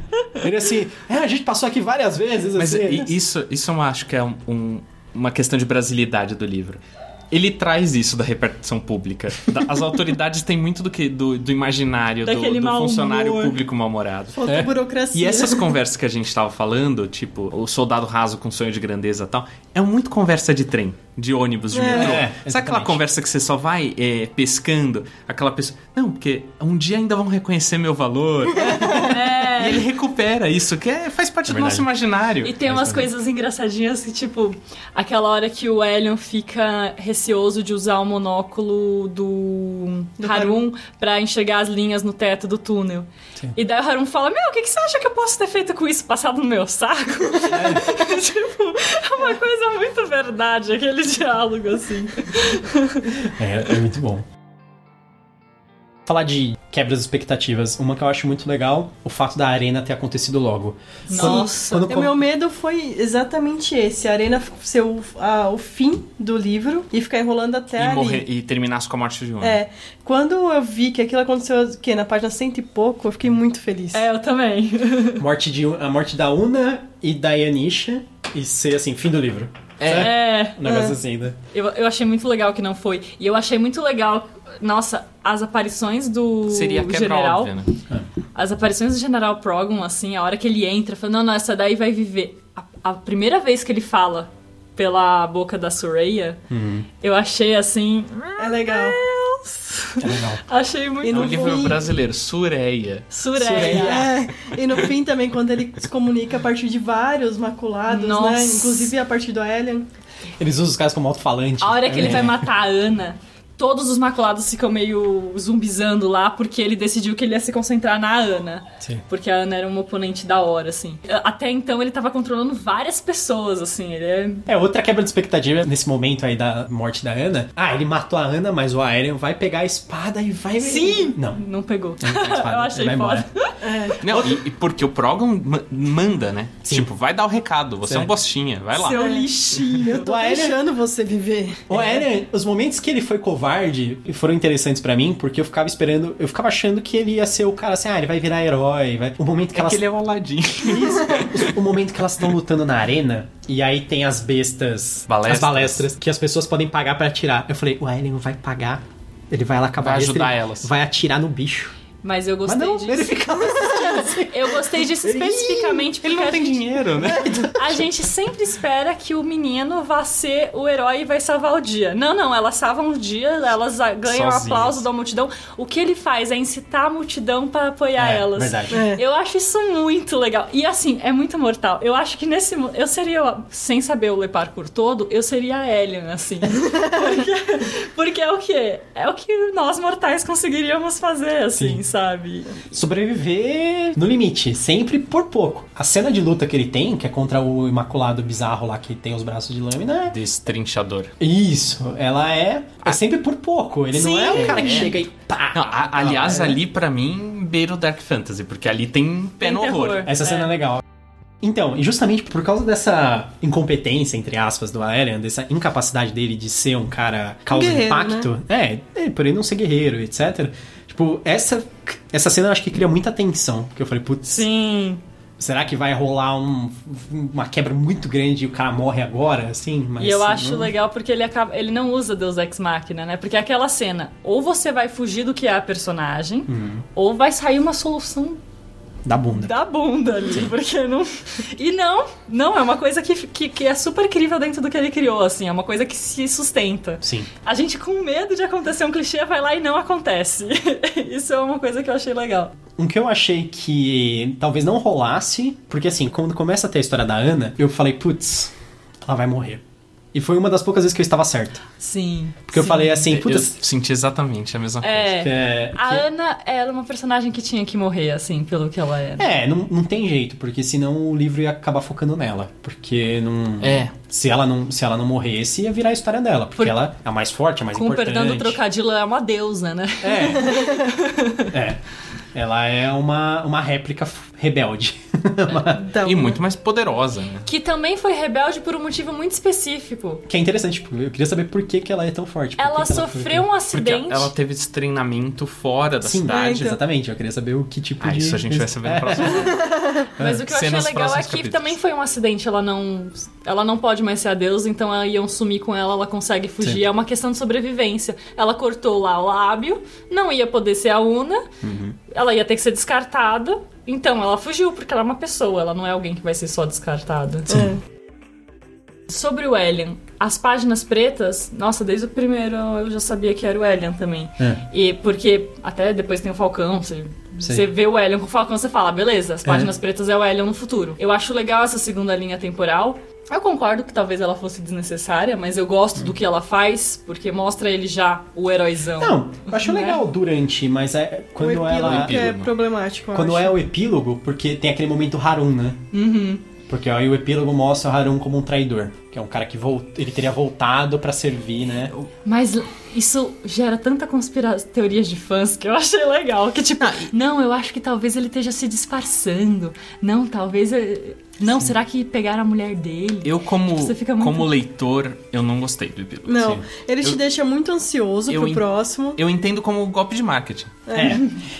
Ele assim, é, a gente passou aqui várias vezes, Mas assim. i- isso, isso eu acho que é um- um- uma questão de brasilidade do livro. Ele traz isso da repartição pública. As autoridades têm muito do que do, do imaginário do, Daquele do mau funcionário humor. público mal-humorado. Falta É. burocracia. E essas conversas que a gente tava falando, tipo, o soldado raso com sonho de grandeza e tal, é muito conversa de trem, de ônibus, de É. metrô. É, Sabe aquela conversa que você só vai é, pescando? Aquela pessoa. Não, porque um dia ainda vão reconhecer meu valor. E ele recupera isso, que é- faz parte É do nosso imaginário. E tem umas coisas engraçadinhas que, tipo, aquela hora que o Elion fica receoso de usar o monóculo do, Do Harum pra enxergar as linhas no teto do túnel. E daí o Harum fala: Meu, o que, que você acha que eu posso ter feito com isso? Passado no meu saco? tipo, é uma coisa muito verdade, aquele diálogo assim. É, é muito bom. Falar de quebras expectativas, uma que eu acho muito legal, o fato da arena ter acontecido logo. Nossa. Quando, O meu medo foi exatamente esse: a Arena ser o, a- o fim do livro e ficar enrolando até E, ali. morrer, e terminasse com a morte de um. É. Quando eu vi que aquilo aconteceu o quê? na página cento e pouco, eu fiquei muito feliz. É, eu também. morte de, a morte da Una e da Yanisha e ser assim, fim do livro. É. Sabe? É. Um negócio assim, né? Eu, eu achei muito legal que não foi. E eu achei muito legal, nossa, as aparições do Seria a quebra general. óbvia, né? As aparições do General Progon, assim, a hora que ele entra, falando, não, não, essa daí vai viver. A, a primeira vez que ele fala pela boca da Soraya, eu achei assim. É legal. É legal. Achei muito E É um livro fim- brasileiro, Sureia. Sureia. É, e no fim também, quando ele se comunica a partir de vários maculados, Nossa. né? Inclusive a partir do Alien. Eles usam os caras como alto-falante. A hora que ele É. vai matar a Ana, todos os maculados ficam meio zumbizando lá, porque ele decidiu que ele ia se concentrar na Ana. Sim. Porque a Ana era uma oponente da hora, assim. Até então ele tava controlando várias pessoas, assim. Ele é. É, outra quebra de expectativa nesse momento aí da morte da Ana. Ah, ele matou a Ana, mas o Aerion vai pegar a espada e vai... Sim! Não. Não pegou. Não espada, Eu achei ele vai embora. foda. Não, e, e porque o Progon ma- manda, né? Sim. Tipo, vai dar o recado, você é um bostinha, vai lá. Seu lixinho. Eu tô O deixando você viver. O Aerion, os momentos que ele foi covarde foram interessantes pra mim, porque eu ficava esperando, eu ficava achando que ele ia ser o cara assim, ah, ele vai virar herói, vai... O momento que É elas... que ele é o Aladdin. Isso. O momento que elas estão lutando na arena e aí tem as bestas, Balestras. as balestras que as pessoas podem pagar pra atirar. Eu falei, o Aerion vai pagar, ele vai lá acabar Vai ajudar elas. vai atirar no bicho. Mas eu Mas gostei não, disso. ele ficava assim. Eu gostei disso especificamente porque Ele não tem gente, dinheiro, né? a gente sempre espera que o menino vá ser o herói e vai salvar o dia. Não, não, elas salvam o dia, elas ganham o Sozinhas. aplauso da multidão. O que ele faz é incitar a multidão pra apoiar É, elas. verdade. É. Eu acho isso muito legal. E assim, é muito mortal. Eu acho que nesse. Eu seria, sem saber o Le Parkour todo, eu seria a Alien, assim. porque, porque é o quê? É o que nós mortais conseguiríamos fazer, assim, Sim. sabe? Sobreviver no limite, sempre por pouco. A cena de luta que ele tem, que é contra o Imaculado bizarro lá que tem os braços de lâmina, é Destrinchador. Isso, ela é, é sempre por pouco. Ele não é o cara que É. chega e pá. Não, a- aliás, é- ali pra mim beira o Dark Fantasy, porque ali tem pé Tem no horror. terror. Essa cena é É. legal. Então, e justamente por causa dessa incompetência, entre aspas, do Aerion, dessa incapacidade dele de ser um cara causa Guerreiro, impacto, é, é, por ele não ser guerreiro, etc. Tipo, essa, essa cena eu acho que cria muita tensão. Porque eu falei, putz, Sim. será que vai rolar um- uma quebra muito grande e o cara morre agora, assim? Mas e eu acho não- legal porque ele acaba, ele não usa Deus Ex Machina, né? Porque é aquela cena, ou você vai fugir do que é a personagem, Uhum. ou vai sair uma solução Da bunda. da bunda ali, porque não... E não, não, é uma coisa que, que, que é super incrível dentro do que ele criou, assim, é uma coisa que se sustenta. Sim. A gente com medo de acontecer um clichê vai lá e não acontece. Isso é uma coisa que eu achei legal. Um que eu achei que talvez não rolasse, porque assim, quando começa a ter a história da Ana, eu falei, putz, ela vai morrer. E foi uma das poucas vezes que eu estava certo. Sim. Porque eu sim. falei assim, Eu puta. senti exatamente a mesma coisa. É. que é- A que- Ana era uma personagem que tinha que morrer, assim, pelo que ela era. É, não, não tem jeito, porque senão o livro ia acabar focando nela. Porque não. É. Se ela não, se ela não morresse, ia virar a história dela. Porque Por- ela é a mais forte, a mais Com o importante. perdão do trocadilho, ela é uma deusa, né? É. é. Ela é uma, uma réplica rebelde. Então, E muito mais poderosa, né? Que também foi rebelde por um motivo muito específico. que é interessante, tipo, eu queria saber por que, que ela é tão forte. Ela que sofreu um Porque acidente. ela teve esse treinamento fora da Sim, cidade. então. exatamente. Eu queria saber o que tipo Ah, de. isso a gente vai saber no É. próximo. Mas o que eu achei legal é que capítulos. também foi um acidente. Ela não, ela não pode mais ser a deusa, então ela iam sumir com ela, ela consegue fugir. Sim. É uma questão de sobrevivência. Ela cortou lá o lábio, não ia poder ser a Una, Uhum. ela ia ter que ser descartada. Então ela fugiu, porque ela é uma pessoa, ela não é alguém que vai ser só descartada. é. Sobre o Elian, as páginas pretas, nossa, desde o primeiro eu já sabia que era o Elian também. É. E porque até depois tem o Falcão, você, você vê o Elian com o Falcão, você fala, beleza, as páginas pretas é o Elian no futuro. Eu acho legal essa segunda linha temporal. Eu concordo que talvez ela fosse desnecessária, mas eu gosto do que ela faz, porque mostra ele já o heróizão. Não, eu acho Né? legal durante, mas é o quando epílogo ela. é problemático, eu Quando acho. é o epílogo, porque tem aquele momento Harun, né? Uhum. Porque aí o epílogo mostra o Harun como um traidor. Que é um cara que volt... ele teria voltado pra servir, né? Mas isso gera tanta conspira... teorias de fãs que eu achei legal. Que tipo, não, eu acho que talvez ele esteja se disfarçando. Não, talvez. eh, Não, será que pegaram a mulher dele? Eu, como, Você fica muito- como leitor, eu não gostei do epílogo. Não, Sim. ele te Eu- deixa muito ansioso pro en- próximo. Eu entendo como golpe de marketing. É.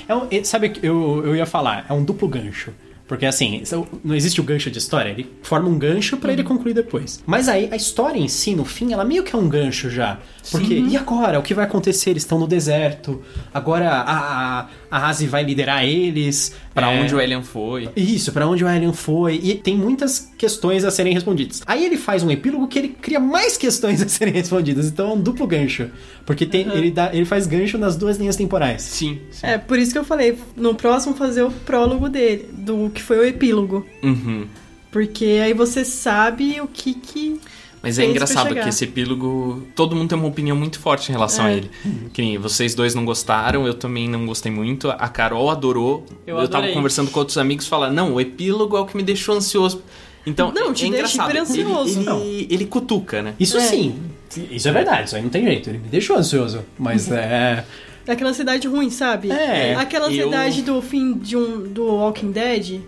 é um, é- sabe, eu, eu ia falar, é um duplo gancho. Porque assim, não existe o gancho de história, ele forma um gancho pra ele concluir depois. Mas aí a história em si, no fim, ela meio que é um gancho já. Porque, e agora? O que vai acontecer? Eles estão no deserto. Agora a, a, a Asi vai liderar eles. Pra É, onde o Alien foi. Isso, pra onde o Alien foi. E tem muitas questões a serem respondidas. Aí ele faz um epílogo que ele cria mais questões a serem respondidas. Então é um duplo gancho. Porque tem, ele, dá, ele faz gancho nas duas linhas temporais. Sim, sim. É, por isso que eu falei, no próximo fazer o prólogo dele, do que foi o epílogo. Uhum. Porque aí você sabe o que que... Mas é engraçado que esse epílogo. Todo mundo tem uma opinião muito forte em relação a É. ele. Que nem vocês dois não gostaram, eu também não gostei muito. A Carol adorou. Eu tava adorei. conversando com outros amigos e falar: não, o epílogo é o que me deixou ansioso. Então, Não, é, te é deixa engraçado. ansioso. Ele, ele, ele cutuca, né? Isso É. sim. Isso é verdade, isso aí não tem jeito. Ele me deixou ansioso. Mas é. Aquela ansiedade ruim, sabe? É, Aquela eu- ansiedade do fim de um do Walking Dead.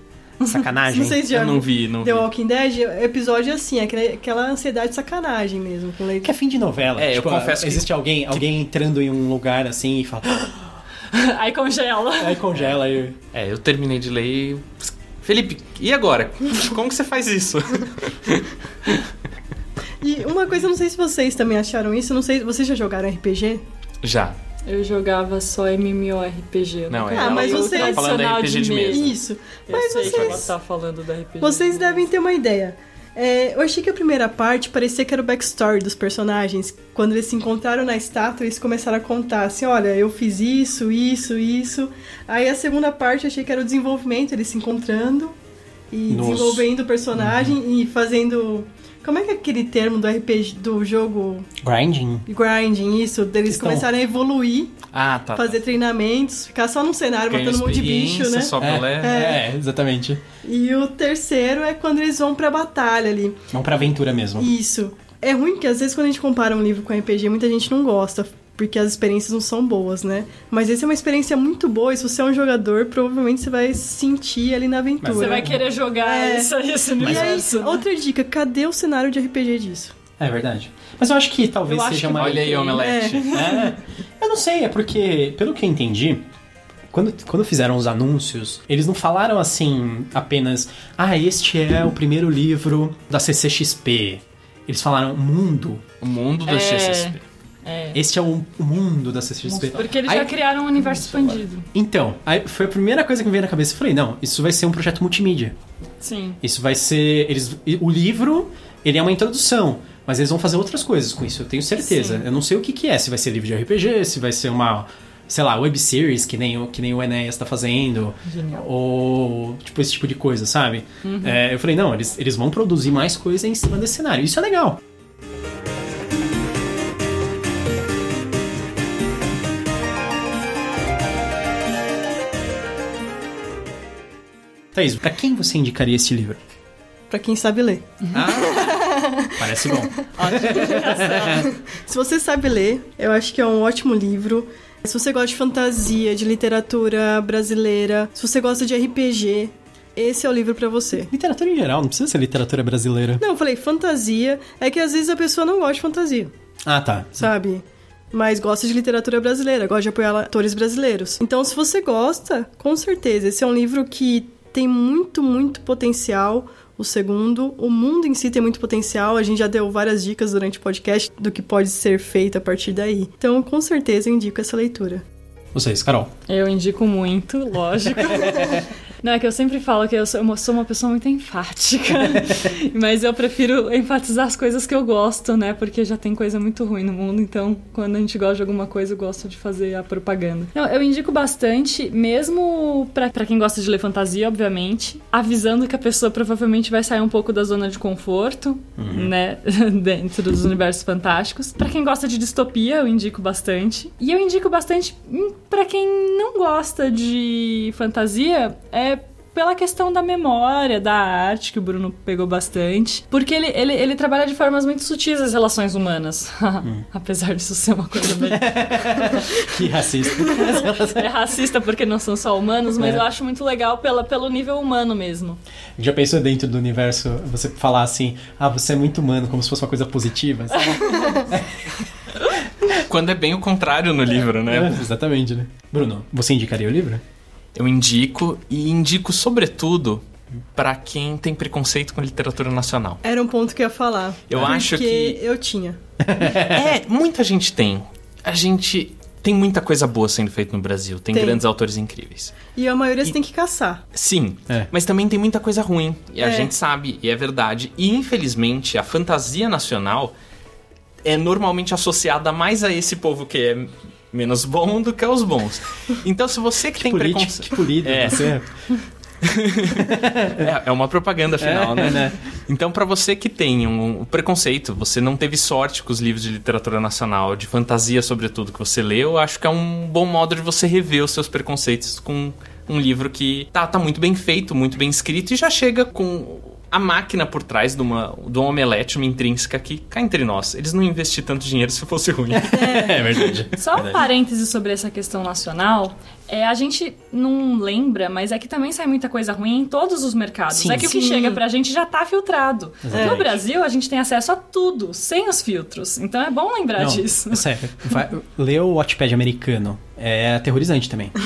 Sacanagem. Não sei se já Eu não vi, não The vi. Walking Dead, episódio assim, aquela, aquela ansiedade de sacanagem mesmo. Com leite. Que é fim de novela. É, eu Tipo, confesso que- Existe alguém, alguém entrando em um lugar assim e fala. Aí congela. Aí congela e. É, eu terminei de ler e. Felipe, e agora? Como que você faz isso? E uma coisa, eu não sei se vocês também acharam isso, eu não sei, vocês já jogaram RPG? Já. Eu jogava só MMORPG. Não, é. Ah, mas tá você- falando tradicional RPG de mesa. Isso. Eu Mas sei que ela vocês, tá falando da RPG. vocês de devem ter uma ideia. É, eu achei que a primeira parte parecia que era o backstory dos personagens. Quando eles se encontraram na estátua, eles começaram a contar assim: olha, eu fiz isso, isso, isso. Aí a segunda parte eu achei que era o desenvolvimento, eles se encontrando e Nossa. desenvolvendo o personagem e fazendo. Como é que é aquele termo do RPG, do jogo Grinding? grinding, isso? Deles Estão- começarem a evoluir, Ah, tá. fazer treinamentos, ficar só num cenário Ganha matando um monte de bicho, né? o É, leve. é, exatamente. E o terceiro é quando eles vão pra batalha ali. Vamos pra aventura mesmo. Isso. É ruim que às vezes quando a gente compara um livro com RPG, muita gente não gosta, porque as experiências não são boas, né? Mas essa é uma experiência muito boa, e se você é um jogador, provavelmente você vai sentir ali na aventura. Você vai querer jogar É. isso aí, esse E aí, universo. né? outra dica, cadê o cenário de RPG disso? É verdade. Mas eu acho que talvez acho seja que uma. Olha aí. Omelete. É, eu não sei, é porque, pelo que eu entendi, quando, quando fizeram os anúncios, eles não falaram assim apenas, ah, este é o primeiro livro da CCXP. Eles falaram mundo. O mundo do É. XSP. É. Este é o, o mundo da CCXP. Porque eles Aí- já criaram um universo expandido. Então, aí foi a primeira coisa que me veio na cabeça. Eu falei, não, isso vai ser um projeto multimídia. Sim. Isso vai ser. Eles, o livro, ele é uma introdução. Mas eles vão fazer outras coisas com isso, eu tenho certeza. Sim. Eu não sei o que, que é, se vai ser livro de RPG, se vai ser uma, sei lá, web series, que nem, o- que nem o Enéas tá fazendo. Genial. Ou, tipo, esse tipo de coisa, sabe? Uhum. É, eu falei, não, eles, eles vão produzir mais coisa em cima desse cenário. Isso é legal. Thaís, pra quem você indicaria esse livro? Pra quem sabe ler. Ah, parece bom. Se você sabe ler, eu acho que é um ótimo livro. Se você gosta de fantasia, de literatura brasileira, se você gosta de RPG, esse é o livro pra você. Literatura em geral, não precisa ser literatura brasileira. Não, eu falei fantasia, é que às vezes a pessoa não gosta de fantasia, Ah, tá. sabe? Mas gosta de literatura brasileira, gosta de apoiar atores brasileiros. Então, se você gosta, com certeza, esse é um livro que tem muito, muito potencial. O segundo, o mundo em si tem muito potencial. A gente já deu várias dicas durante o podcast do que pode ser feito a partir daí. Então, com certeza, eu indico essa leitura. Vocês, Carol. Eu indico muito, lógico. Não, é que eu sempre falo que eu sou, eu sou uma pessoa muito enfática. mas eu prefiro enfatizar as coisas que eu gosto, né? Porque já tem coisa muito ruim no mundo. Então, quando a gente gosta de alguma coisa, eu gosto de fazer a propaganda. Não, eu indico bastante, mesmo pra, pra quem gosta de ler fantasia, obviamente. Avisando que a pessoa provavelmente vai sair um pouco da zona de conforto, né? Dentro dos universos fantásticos. Pra quem gosta de distopia, eu indico bastante. E eu indico bastante pra quem não gosta de fantasia, é pela questão da memória, da arte, que o Bruno pegou bastante. Porque ele, ele, ele trabalha de formas muito sutis as relações humanas. Apesar disso ser uma coisa bem. Que racista. é racista porque não são só humanos, mas É. eu acho muito legal pela, pelo nível humano mesmo. Já pensou dentro do universo você falar assim, ah, você é muito humano, como se fosse uma coisa positiva? sabe? Quando é bem o contrário no livro, né? É, exatamente, né? Bruno, você indicaria o livro? Eu indico e indico sobretudo pra quem tem preconceito com literatura nacional. Era um ponto que eu ia falar. Eu porque acho que- eu tinha. É, muita gente tem. A gente tem muita coisa boa sendo feita no Brasil, tem, Tem. grandes autores incríveis. E a maioria você E- tem que caçar. Sim, É. mas também tem muita coisa ruim. E a É. gente sabe, e é verdade. E infelizmente, a fantasia nacional é normalmente associada mais a esse povo que é menos bom do que aos bons. Então, se você que, tem Político, preconceito. que polido É. você. É, é uma propaganda final, É, né? né? Então, pra você que tem um, preconceito, você não teve sorte com os livros de literatura nacional, de fantasia sobretudo, que você leu, eu acho que é um bom modo de você rever os seus preconceitos com um livro que tá, tá muito bem feito, muito bem escrito e já chega com a máquina por trás de uma, de uma omelete, uma intrínseca que, cá entre nós, eles não investiram tanto dinheiro se fosse ruim. É verdade. Só um parêntese sobre essa questão nacional. É, a gente não lembra, mas é que também sai muita coisa ruim em todos os mercados. Sim. é que o que Sim. chega pra gente já tá filtrado. Exatamente. No Brasil, a gente tem acesso a tudo, sem os filtros. Então é bom lembrar Não, disso. é sério. Vai, lê o Watchpad americano. É aterrorizante também.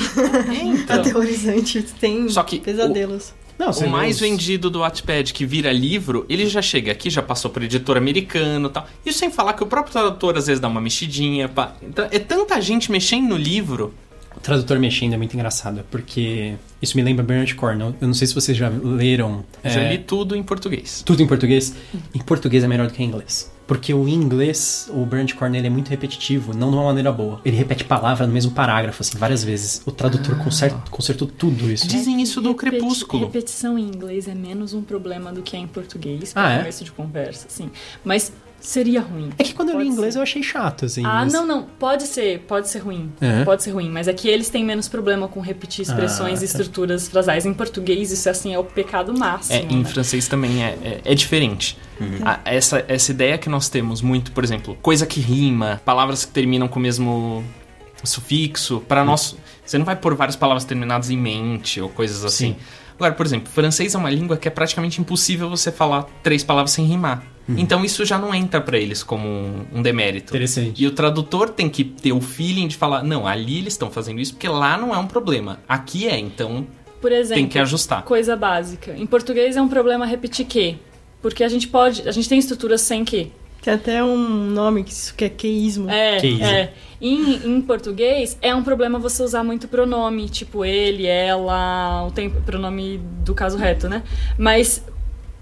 Então, Aterrorizante, tem Só que pesadelos. Não, o mais vendido do Wattpad que vira livro, ele já chega aqui, já passou por editor americano e tal. Isso sem falar que o próprio tradutor às vezes dá uma mexidinha. pá. Então, é tanta gente mexendo no livro. O tradutor mexendo é muito engraçado, porque isso me lembra Bernard Cornwell. Eu não sei se vocês já leram. Já é, li tudo em português. Tudo em português. Em português é melhor do que em inglês. Porque o inglês, o Bernard Cornwell, ele é muito repetitivo, não de uma maneira boa. Ele repete palavra no mesmo parágrafo, assim, várias vezes. O tradutor conserta- consertou tudo isso. Dizem isso do Repeti- Crepúsculo. Repetição em inglês é menos um problema do que é em português, Ah, para é? começo de conversa, sim. Mas seria ruim. É que quando eu li Pode inglês ser. eu achei chato, assim. Ah, mas- não, não. Pode ser, pode ser ruim. É? Pode ser ruim, mas aqui eles têm menos problema com repetir expressões Ah, e tá. estruturas frasais. Em português, isso assim é o pecado máximo. É, em né? francês também é, é, é diferente. A- essa, essa ideia que nós temos muito, por exemplo, coisa que rima, palavras que terminam com o mesmo sufixo. Para nós, você não vai pôr várias palavras terminadas em mente ou coisas assim. Sim. Agora, por exemplo, francês é uma língua que é praticamente impossível você falar três palavras sem rimar. Então isso já não entra para eles como um, um demérito. Interessante. E o tradutor tem que ter o feeling de falar, não, ali eles estão fazendo isso porque lá não é um problema. Aqui é, então Por exemplo, tem que ajustar. coisa básica. Em português é um problema repetir que. Porque a gente pode. A gente tem estruturas sem que. Tem até um nome que isso que é queísmo. É, Queísmo. é. Em, em português é um problema você usar muito pronome, tipo ele, ela, o tempo, pronome do caso reto, né? Mas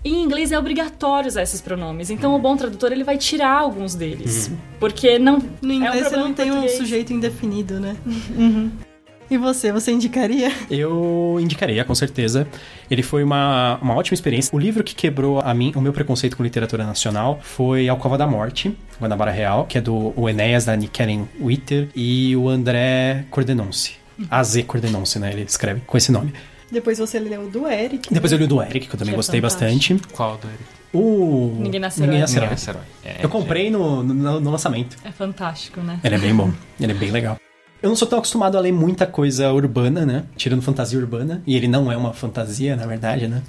em inglês é obrigatório usar esses pronomes. Então o bom tradutor ele vai tirar alguns deles, porque não No é um inglês você não em tem um português. sujeito indefinido, né? E você, você indicaria? Eu indicaria, com certeza. Ele foi uma, uma ótima experiência. O livro que quebrou a mim, o meu preconceito com literatura nacional foi Alcova da Morte, Guanabara Real, que é do o Enéas, da Karen Witter, e o André Cordenonce. AZ Cordenonce, né? Ele escreve com esse nome. Depois você leu o do Eric. Depois eu li o do Eric, que eu também Que é gostei fantástico. bastante. Qual do Eric? O. Ninguém Nasce Ninguém Herói. Nasce Herói. Ninguém Nasce Herói. É, Eu comprei no, no, no lançamento. É fantástico, né? Ele é bem bom. Ele é bem legal. Eu não sou tão acostumado a ler muita coisa urbana, né? Tirando fantasia urbana. E ele não é uma fantasia, na verdade, né?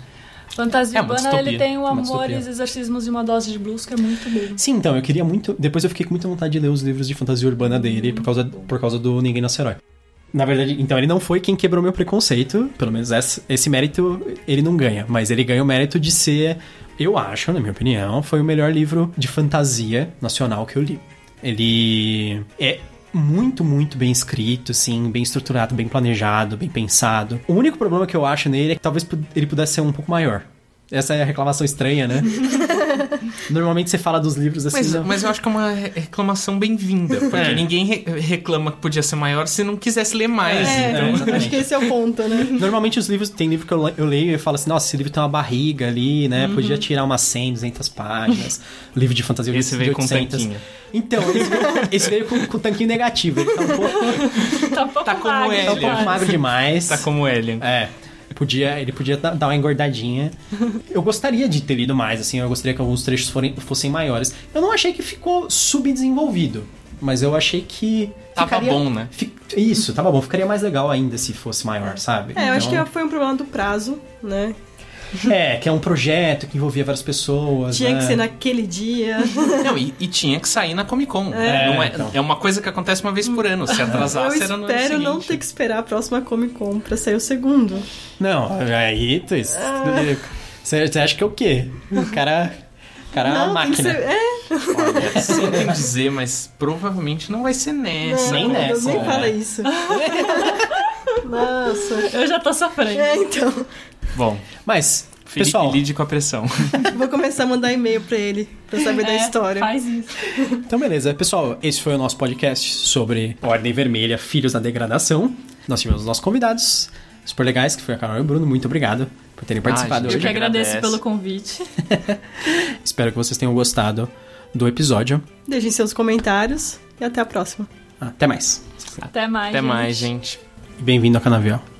Fantasia É urbana, ele tem o Uma amor distopia. e os exorcismos de uma dose de blues que é muito bom. Sim, então, eu queria muito. Depois eu fiquei com muita vontade de ler os livros de fantasia urbana dele por causa, por causa do Ninguém Nasce Herói. Na verdade, então ele não foi quem quebrou meu preconceito. Pelo menos esse, esse mérito ele não ganha. Mas ele ganha o mérito de ser, eu acho, na minha opinião, foi o melhor livro de fantasia nacional que eu li. Ele é muito, muito bem escrito, assim, bem estruturado, bem planejado, bem pensado. O único problema que eu acho nele é que talvez ele pudesse ser um pouco maior. Essa é a reclamação estranha, né? Normalmente você fala dos livros assim. Mas, não- mas eu acho que é uma re- reclamação bem-vinda, porque É. ninguém re- reclama que podia ser maior se não quisesse ler mais. É, então... exatamente. acho que esse é o ponto, né? Normalmente os livros, tem livro que eu, eu leio e eu falo assim, nossa, esse livro tem uma barriga ali, né? Uhum. Podia tirar umas 100, 200 páginas. livro de fantasia Esse de veio com 800. tanquinho. Então, esse veio, esse veio com, com tanquinho negativo. Ele tá um pouco, Tá um pouco Tá como magro, ele. tá um pouco magro demais. Tá como Alien. É. Podia, ele podia dar uma engordadinha. Eu gostaria de ter lido mais, assim, eu gostaria que alguns trechos forem- fossem maiores. Eu não achei que ficou subdesenvolvido, mas eu achei que. Tava ficaria- bom, né? fi- Isso, tava bom. Ficaria mais legal ainda se fosse maior, sabe? É, eu acho Então- que foi um problema do prazo, né? É, que é um projeto que envolvia várias pessoas. Tinha né? que ser naquele dia. Não, e, e tinha que sair na Comic Con. É, Não é, então. é uma coisa que acontece uma vez por ano. Se Eu atrasasse, era no ano espero não ter que esperar a próxima Comic Con pra sair o segundo. Não, aí tu. Ah. Você você acha que é o quê? O cara. O cara é uma não, tem que máquina. ser. É, Olha, sinto em dizer, mas provavelmente não vai ser nessa. nem não, nessa, Deus, nem né? fala isso. Nossa. Eu já tô sofrendo. É, então. Bom, Mas, Felipe pessoal, lide com a pressão. Vou começar a mandar e-mail pra ele, pra saber da É, história. Faz isso. então beleza. Pessoal, esse foi o nosso podcast sobre Ordem Vermelha, Filhos da Degradação. Nós tivemos os nossos convidados super legais, que foi a Carol e o Bruno. Muito obrigado por terem participado gente, Eu hoje. que agradeço agradece. pelo convite. Espero que vocês tenham gostado do episódio. Deixem seus comentários e até a próxima. Até mais. Até mais. Até gente. mais, gente. Bem-vindo ao Canavial.